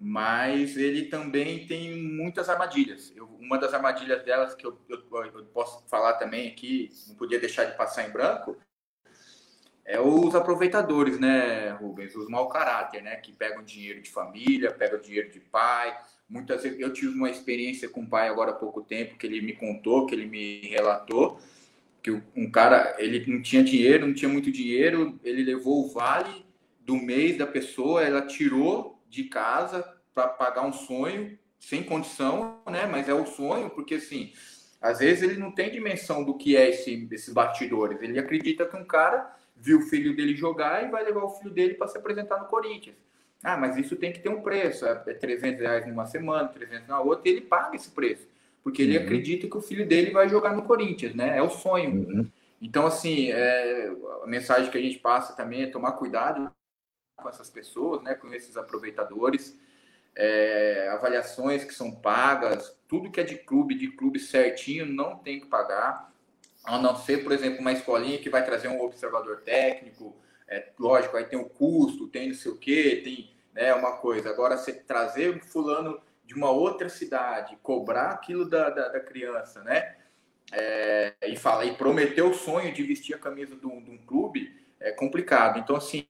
Mas ele também tem muitas armadilhas. Eu, uma das armadilhas delas que eu, eu, eu posso falar também aqui, não podia deixar de passar em branco, é os aproveitadores, né, Rubens? Os mau caráter, né? Que pegam dinheiro de família, pegam dinheiro de pai. Muitas vezes eu tive uma experiência com o pai agora há pouco tempo que ele me contou, que ele me relatou, que um cara ele não tinha dinheiro, não tinha muito dinheiro, ele levou o vale do mês da pessoa, ela tirou de casa para pagar um sonho sem condição, né? Mas é o sonho porque assim, às vezes ele não tem dimensão do que é esse, esses bastidores. Ele acredita que um cara viu o filho dele jogar e vai levar o filho dele para se apresentar no Corinthians. Ah, mas isso tem que ter um preço, é 300 reais numa semana, 300 na outra, e ele paga esse preço, porque ele uhum. acredita que o filho dele vai jogar no Corinthians, né? É o sonho. Uhum. Então, assim, é, a mensagem que a gente passa também é tomar cuidado com essas pessoas, né? Com esses aproveitadores, é, avaliações que são pagas, tudo que é de clube, de clube certinho, não tem que pagar a não ser, por exemplo, uma escolinha que vai trazer um observador técnico, é, lógico, aí tem o custo, tem não sei o quê, tem né, uma coisa. Agora, você trazer fulano de uma outra cidade, cobrar aquilo da, da, da criança, né? É, e falar e prometer o sonho de vestir a camisa de um, de um, clube é complicado. Então, assim,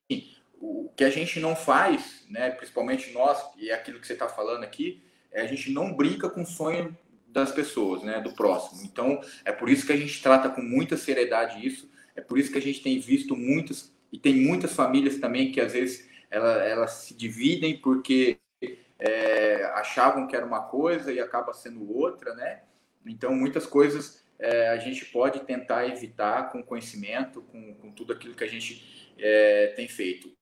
o que a gente não faz, né, principalmente nós, e é aquilo que você está falando aqui, é a gente não brinca com o sonho das pessoas, né, do próximo. Então, é por isso que a gente trata com muita seriedade isso, é por isso que a gente tem visto muitas, e tem muitas famílias também que às vezes elas, elas se dividem porque é, achavam que era uma coisa e acaba sendo outra, né? Então, muitas coisas é, a gente pode tentar evitar com conhecimento, com, com tudo aquilo que a gente é, tem feito.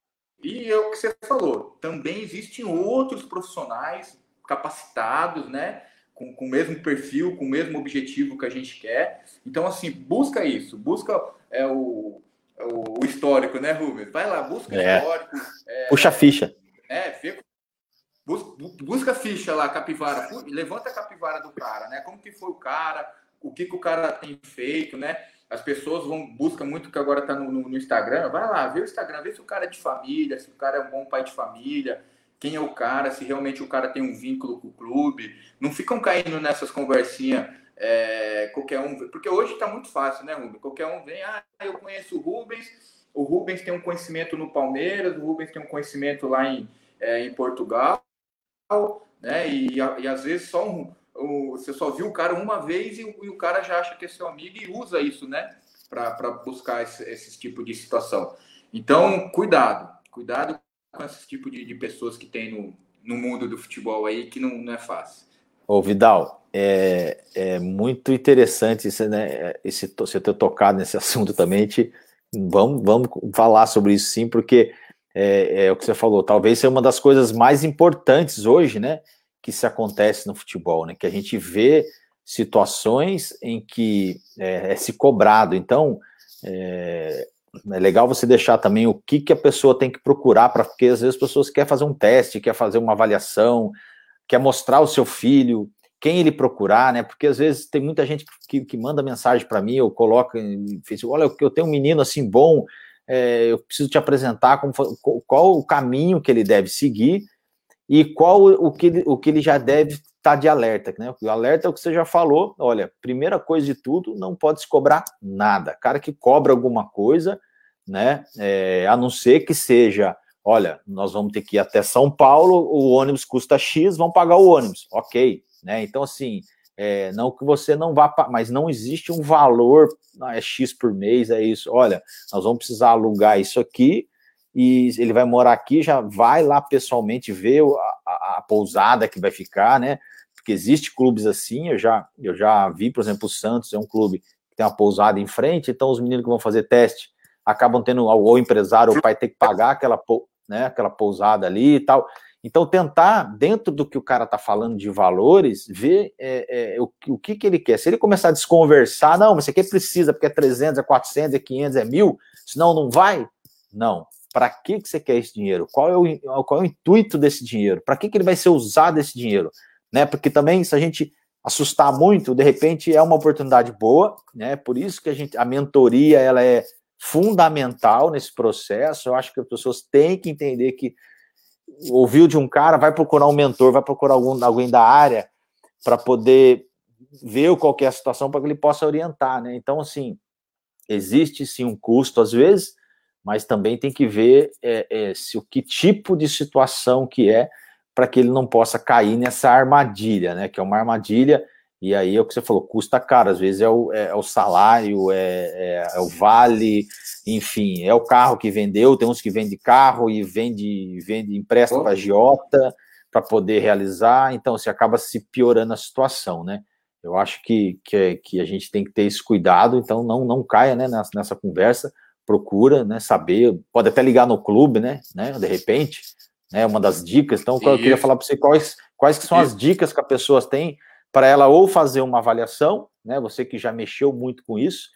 E é o que você falou, também existem outros profissionais capacitados, né? com, com o mesmo perfil, com o mesmo objetivo que a gente quer. Então, assim, busca isso, busca é, o, o, histórico, né, Rubens? Vai lá, busca é. histórico. É, Puxa a ficha. É, vê, busca, busca a ficha lá, capivara. Levanta a capivara do cara, né? Como que foi o cara, o que, que o cara tem feito, né? As pessoas vão busca muito que agora está no, no, no, Instagram. Vai lá, vê o Instagram, vê se o cara é de família, se o cara é um bom pai de família, quem é o cara, se realmente o cara tem um vínculo com o clube. Não ficam caindo nessas conversinhas, é, qualquer um. Porque hoje está muito fácil, né, Rubens? Qualquer um vem, ah, eu conheço o Rubens, o Rubens tem um conhecimento no Palmeiras, o Rubens tem um conhecimento lá em, é, em Portugal, né? E, e às vezes só um, o, você só viu o cara uma vez e, e, o cara já acha que é seu amigo e usa isso, né? Para buscar esse, esse tipo de situação. Então, cuidado, cuidado com esse tipo de, de pessoas que tem no, no mundo do futebol aí, que não, não é fácil. Ô, Vidal, é, é muito interessante esse, né, esse, você ter tocado nesse assunto também. Te, vamos, vamos falar sobre isso sim, porque é, é, o que você falou, talvez seja uma das coisas mais importantes hoje, né, que se acontece no futebol, né, que a gente vê situações em que é, é se cobrado. Então, é, é legal você deixar também o que, que a pessoa tem que procurar, para porque às vezes as pessoas querem fazer um teste, quer fazer uma avaliação, quer mostrar o seu filho, quem ele procurar, né? Porque às vezes tem muita gente que, que manda mensagem para mim, ou coloca em Facebook, olha, eu tenho um menino assim bom, é, eu preciso te apresentar como, qual o caminho que ele deve seguir e qual o que, o que ele já deve tá de alerta, né? O alerta é o que você já falou. Olha, primeira coisa de tudo, não pode se cobrar nada. Cara que cobra alguma coisa, né? É, a não ser que seja, olha, nós vamos ter que ir até São Paulo, o ônibus custa X, vão pagar o ônibus, ok, né? Então assim, é, não que você não vá, mas não existe um valor, é X por mês, é isso. Olha, nós vamos precisar alugar isso aqui e ele vai morar aqui, já vai lá pessoalmente ver a, a, pousada que vai ficar, né? Porque existe clubes assim, eu já, eu já vi, por exemplo, o Santos é um clube que tem uma pousada em frente, então os meninos que vão fazer teste acabam tendo, o empresário, o pai tem que pagar aquela, né, aquela pousada ali e tal. Então, tentar, dentro do que o cara está falando de valores, ver é, é, o, o que, que ele quer. Se ele começar a desconversar, não, mas você aqui precisa, porque é 300, é 400, é 500, é 1000, senão não vai. Não. Para que, que você quer esse dinheiro? Qual é o, qual é o intuito desse dinheiro? Para que, que ele vai ser usado esse dinheiro? Né? Porque também, se a gente assustar muito, de repente é uma oportunidade boa, né? Por isso que a gente, a mentoria ela é fundamental nesse processo. Eu acho que as pessoas têm que entender que ouviu de um cara, vai procurar um mentor, vai procurar algum, alguém da área para poder ver qual é a situação para que ele possa orientar, né? Então, assim, existe sim um custo às vezes, mas também tem que ver é, é, se o que tipo de situação que é para que ele não possa cair nessa armadilha, né? Que é uma armadilha e aí é o que você falou, custa caro, às vezes é o, é, é o salário, é, é, é, o vale, enfim, é o carro que vendeu, tem uns que vendem carro e vende, vende empresta para agiota para poder realizar, então você acaba se piorando a situação, né? Eu acho que, que, que, a gente tem que ter esse cuidado, então não, não caia né, nessa, nessa conversa, procura né, saber, pode até ligar no clube, né, né de repente, né, uma das dicas, então eu queria falar para você quais, quais que são as dicas que as pessoas têm para ela ou fazer uma avaliação, né? Você que já mexeu muito com isso,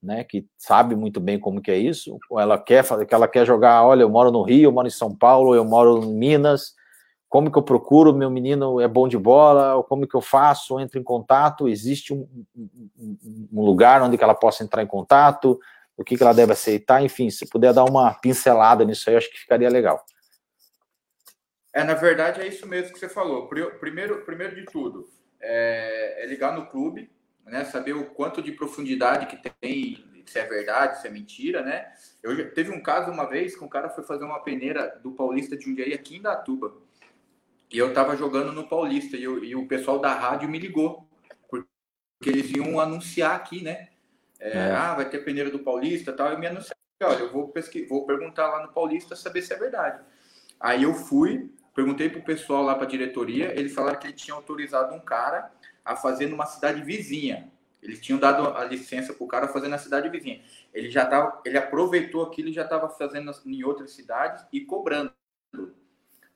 né? Que sabe muito bem como que é isso, ou ela quer fazer, que ela quer jogar, olha, eu moro no Rio, eu moro em São Paulo, eu moro em Minas, como que eu procuro, meu menino é bom de bola, como que eu faço, entro em contato, existe um, um, um lugar onde ela possa entrar em contato, o que, que ela deve aceitar, enfim, se puder dar uma pincelada nisso aí, acho que ficaria legal. É, na verdade, é isso mesmo que você falou. Primeiro, primeiro de tudo, é, é ligar no clube, né? Saber o quanto de profundidade que tem, se é verdade, se é mentira, né? Eu já, teve um caso uma vez que um cara foi fazer uma peneira do Paulista de Jundiaí aqui em Datuba. E eu tava jogando no Paulista e, eu, e o pessoal da rádio me ligou. Porque eles iam anunciar aqui, né? É, é. Ah, vai ter peneira do Paulista tal. E me anunciaram. Olha, eu vou, pesquisar, vou perguntar lá no Paulista saber se é verdade. Aí eu fui, Perguntei para o pessoal lá para a diretoria, eles falaram que ele tinha autorizado um cara a fazer numa cidade vizinha. Eles tinham dado a licença para o cara fazer na cidade vizinha. Ele já tava, ele aproveitou aquilo e já estava fazendo em outras cidades e cobrando.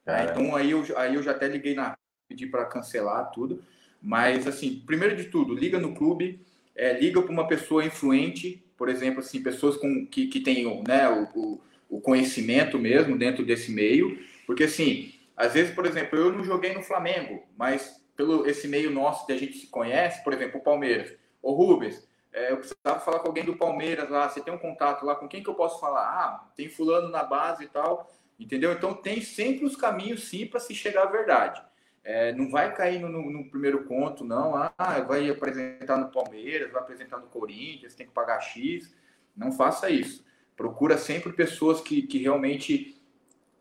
É. Então aí eu, aí eu já até liguei na pedi para cancelar tudo. Mas assim, primeiro de tudo, liga no clube, é, liga para uma pessoa influente, por exemplo, assim, pessoas com, que, que tenham né, o, o, o conhecimento mesmo dentro desse meio, porque assim, às vezes, por exemplo, eu não joguei no Flamengo, mas pelo esse meio nosso que a gente se conhece, por exemplo, o Palmeiras. Ô Rubens, é, eu precisava falar com alguém do Palmeiras lá, você tem um contato lá, com quem que eu posso falar? Ah, tem fulano na base e tal, entendeu? Então tem sempre os caminhos sim para se chegar à verdade. É, não vai cair no, no, no, primeiro conto, não. Ah, vai apresentar no Palmeiras, vai apresentar no Corinthians, tem que pagar X. Não faça isso. Procura sempre pessoas que, que realmente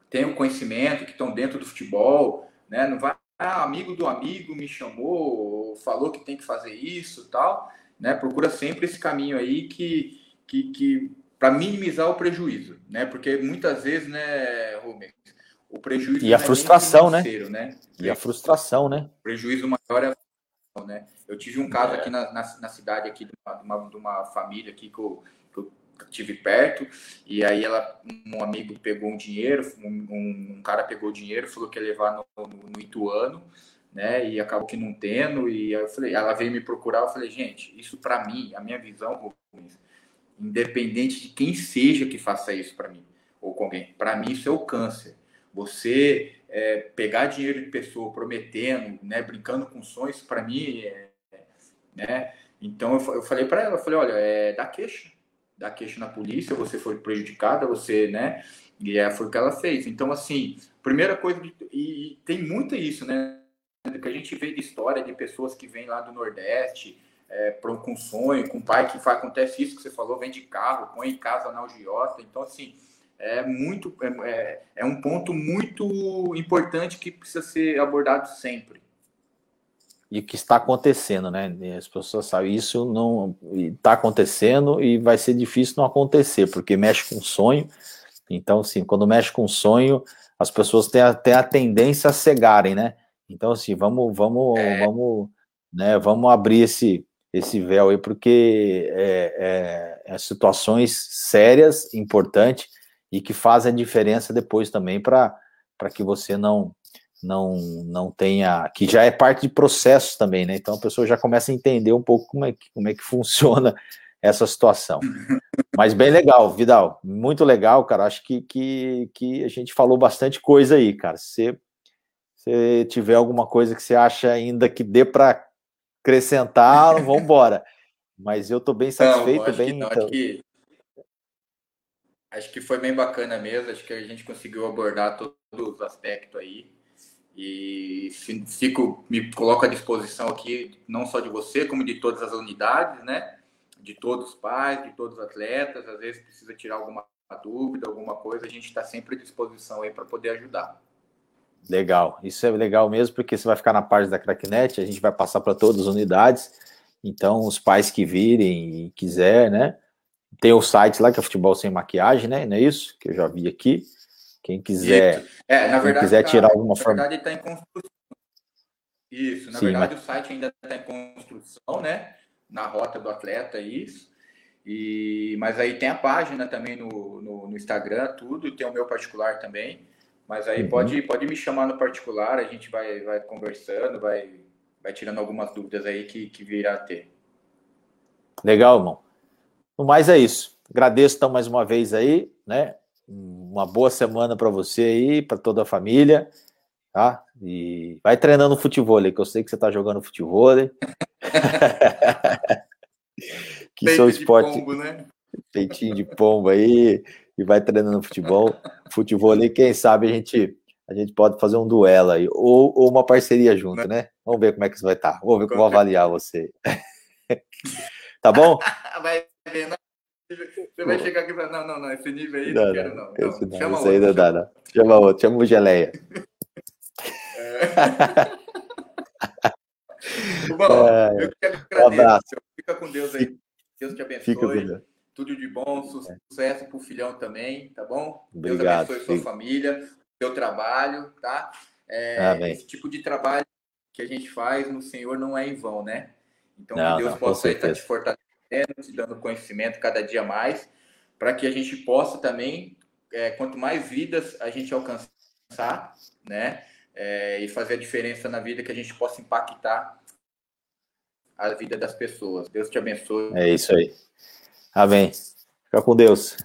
têm o conhecimento, que estão dentro do futebol, né? Não vai, ah, amigo do amigo me chamou, falou que tem que fazer isso, tal, né? Procura sempre esse caminho aí que, que, que para minimizar o prejuízo, né? Porque muitas vezes, né, Rubens, o prejuízo e a é frustração, né? né? E a frustração, né? O prejuízo maior é né? Eu tive um caso é. aqui na, na, na, cidade aqui de uma, de uma família aqui que eu, tive perto, e aí ela, um amigo pegou um dinheiro, um, um cara pegou dinheiro, falou que ia levar no, no, no, Ituano, né, e acabou que não tendo, e eu falei, ela veio me procurar, eu falei, gente, isso para mim, a minha visão, independente de quem seja que faça isso para mim, ou com alguém, para mim isso é o câncer. Você é, pegar dinheiro de pessoa prometendo, né, brincando com sonhos, para mim, é, né, então eu, eu falei para ela, eu falei, olha, é da queixa, dar queixa na polícia, você foi prejudicada, você, né? E é, foi o que ela fez. Então, assim, primeira coisa, e tem muito isso, né? Que a gente vê de história de pessoas que vêm lá do Nordeste, é, com sonho, com pai que faz, acontece isso que você falou, vem de carro, põe em casa na algiota. Então, assim, é muito, é, é, é um ponto muito importante que precisa ser abordado sempre e que está acontecendo, né? As pessoas sabem isso não está acontecendo e vai ser difícil não acontecer, porque mexe com sonho Então, assim, quando mexe com sonho, as pessoas têm a, têm a tendência a cegarem, né? Então, assim, vamos, vamos, é. vamos, né, vamos abrir esse, esse véu aí, porque é, é, é situações sérias, importantes, e que fazem a diferença depois também para que você não, não, não tenha, que já é parte de processo também, né? Então a pessoa já começa a entender um pouco como é que, como é que funciona essa situação. Mas bem legal, Vidal, muito legal, cara. Acho que, que, que a gente falou bastante coisa aí, cara. Se você tiver alguma coisa que você acha ainda que dê para acrescentar, vamos embora. Mas eu estou bem satisfeito, não, bem. Não, então... acho, que, acho que foi bem bacana mesmo. Acho que a gente conseguiu abordar todos os aspectos aí. E fico, me coloco à disposição aqui, não só de você, como de todas as unidades, né? De todos os pais, de todos os atletas. Às vezes precisa tirar alguma dúvida, alguma coisa, a gente está sempre à disposição aí para poder ajudar. Legal, isso é legal mesmo, porque você vai ficar na parte da Cracknet, a gente vai passar para todas as unidades. Então, os pais que virem e quiser, né? Tem o site lá que é Futebol Sem Maquiagem, né? Não é isso? Que eu já vi aqui. Quem quiser, é, na verdade, quiser tirar alguma forma. Na verdade, está em construção. Isso, na Sim, verdade, mas... o site ainda está em construção, né? Na rota do atleta, isso. E, mas aí tem a página também no, no, no Instagram, tudo, tem o meu particular também. Mas aí uhum. pode, pode me chamar no particular, a gente vai, vai conversando, vai, vai tirando algumas dúvidas aí que, que virá a ter. Legal, irmão. No mais é isso. Agradeço então mais uma vez aí, né? Uma boa semana para você aí, para toda a família, tá? E vai treinando futebol, que eu sei que você está jogando futebol. que Peito seu esporte. De pombo, né? Peitinho de pombo aí, e vai treinando futebol. Futebol ali, quem sabe a gente a gente pode fazer um duelo aí, ou, ou uma parceria junto, né? Vamos ver como é que isso vai estar. Tá. Vamos ver como vou avaliar você. tá bom? Vai ver, você vai chegar aqui e falar, não, não, não, esse nível aí não, não quero, não. Esse não, chama aí não dá, não. Chama outro, chama o Geleia. É. Bom, é... eu quero agradecer. Um abraço. Fica com Deus aí. Deus te abençoe. Fica com Deus. Tudo de bom, sucesso é. pro filhão também, tá bom? Obrigado. Deus abençoe sua família, seu trabalho, tá? É, esse tipo de trabalho que a gente faz no Senhor não é em vão, né? Então, não, que Deus não, possa estar te fortalecendo te dando conhecimento cada dia mais, para que a gente possa também, é, quanto mais vidas a gente alcançar, né, é, e fazer a diferença na vida, que a gente possa impactar a vida das pessoas. Deus te abençoe. É isso aí. Amém. Fica com Deus.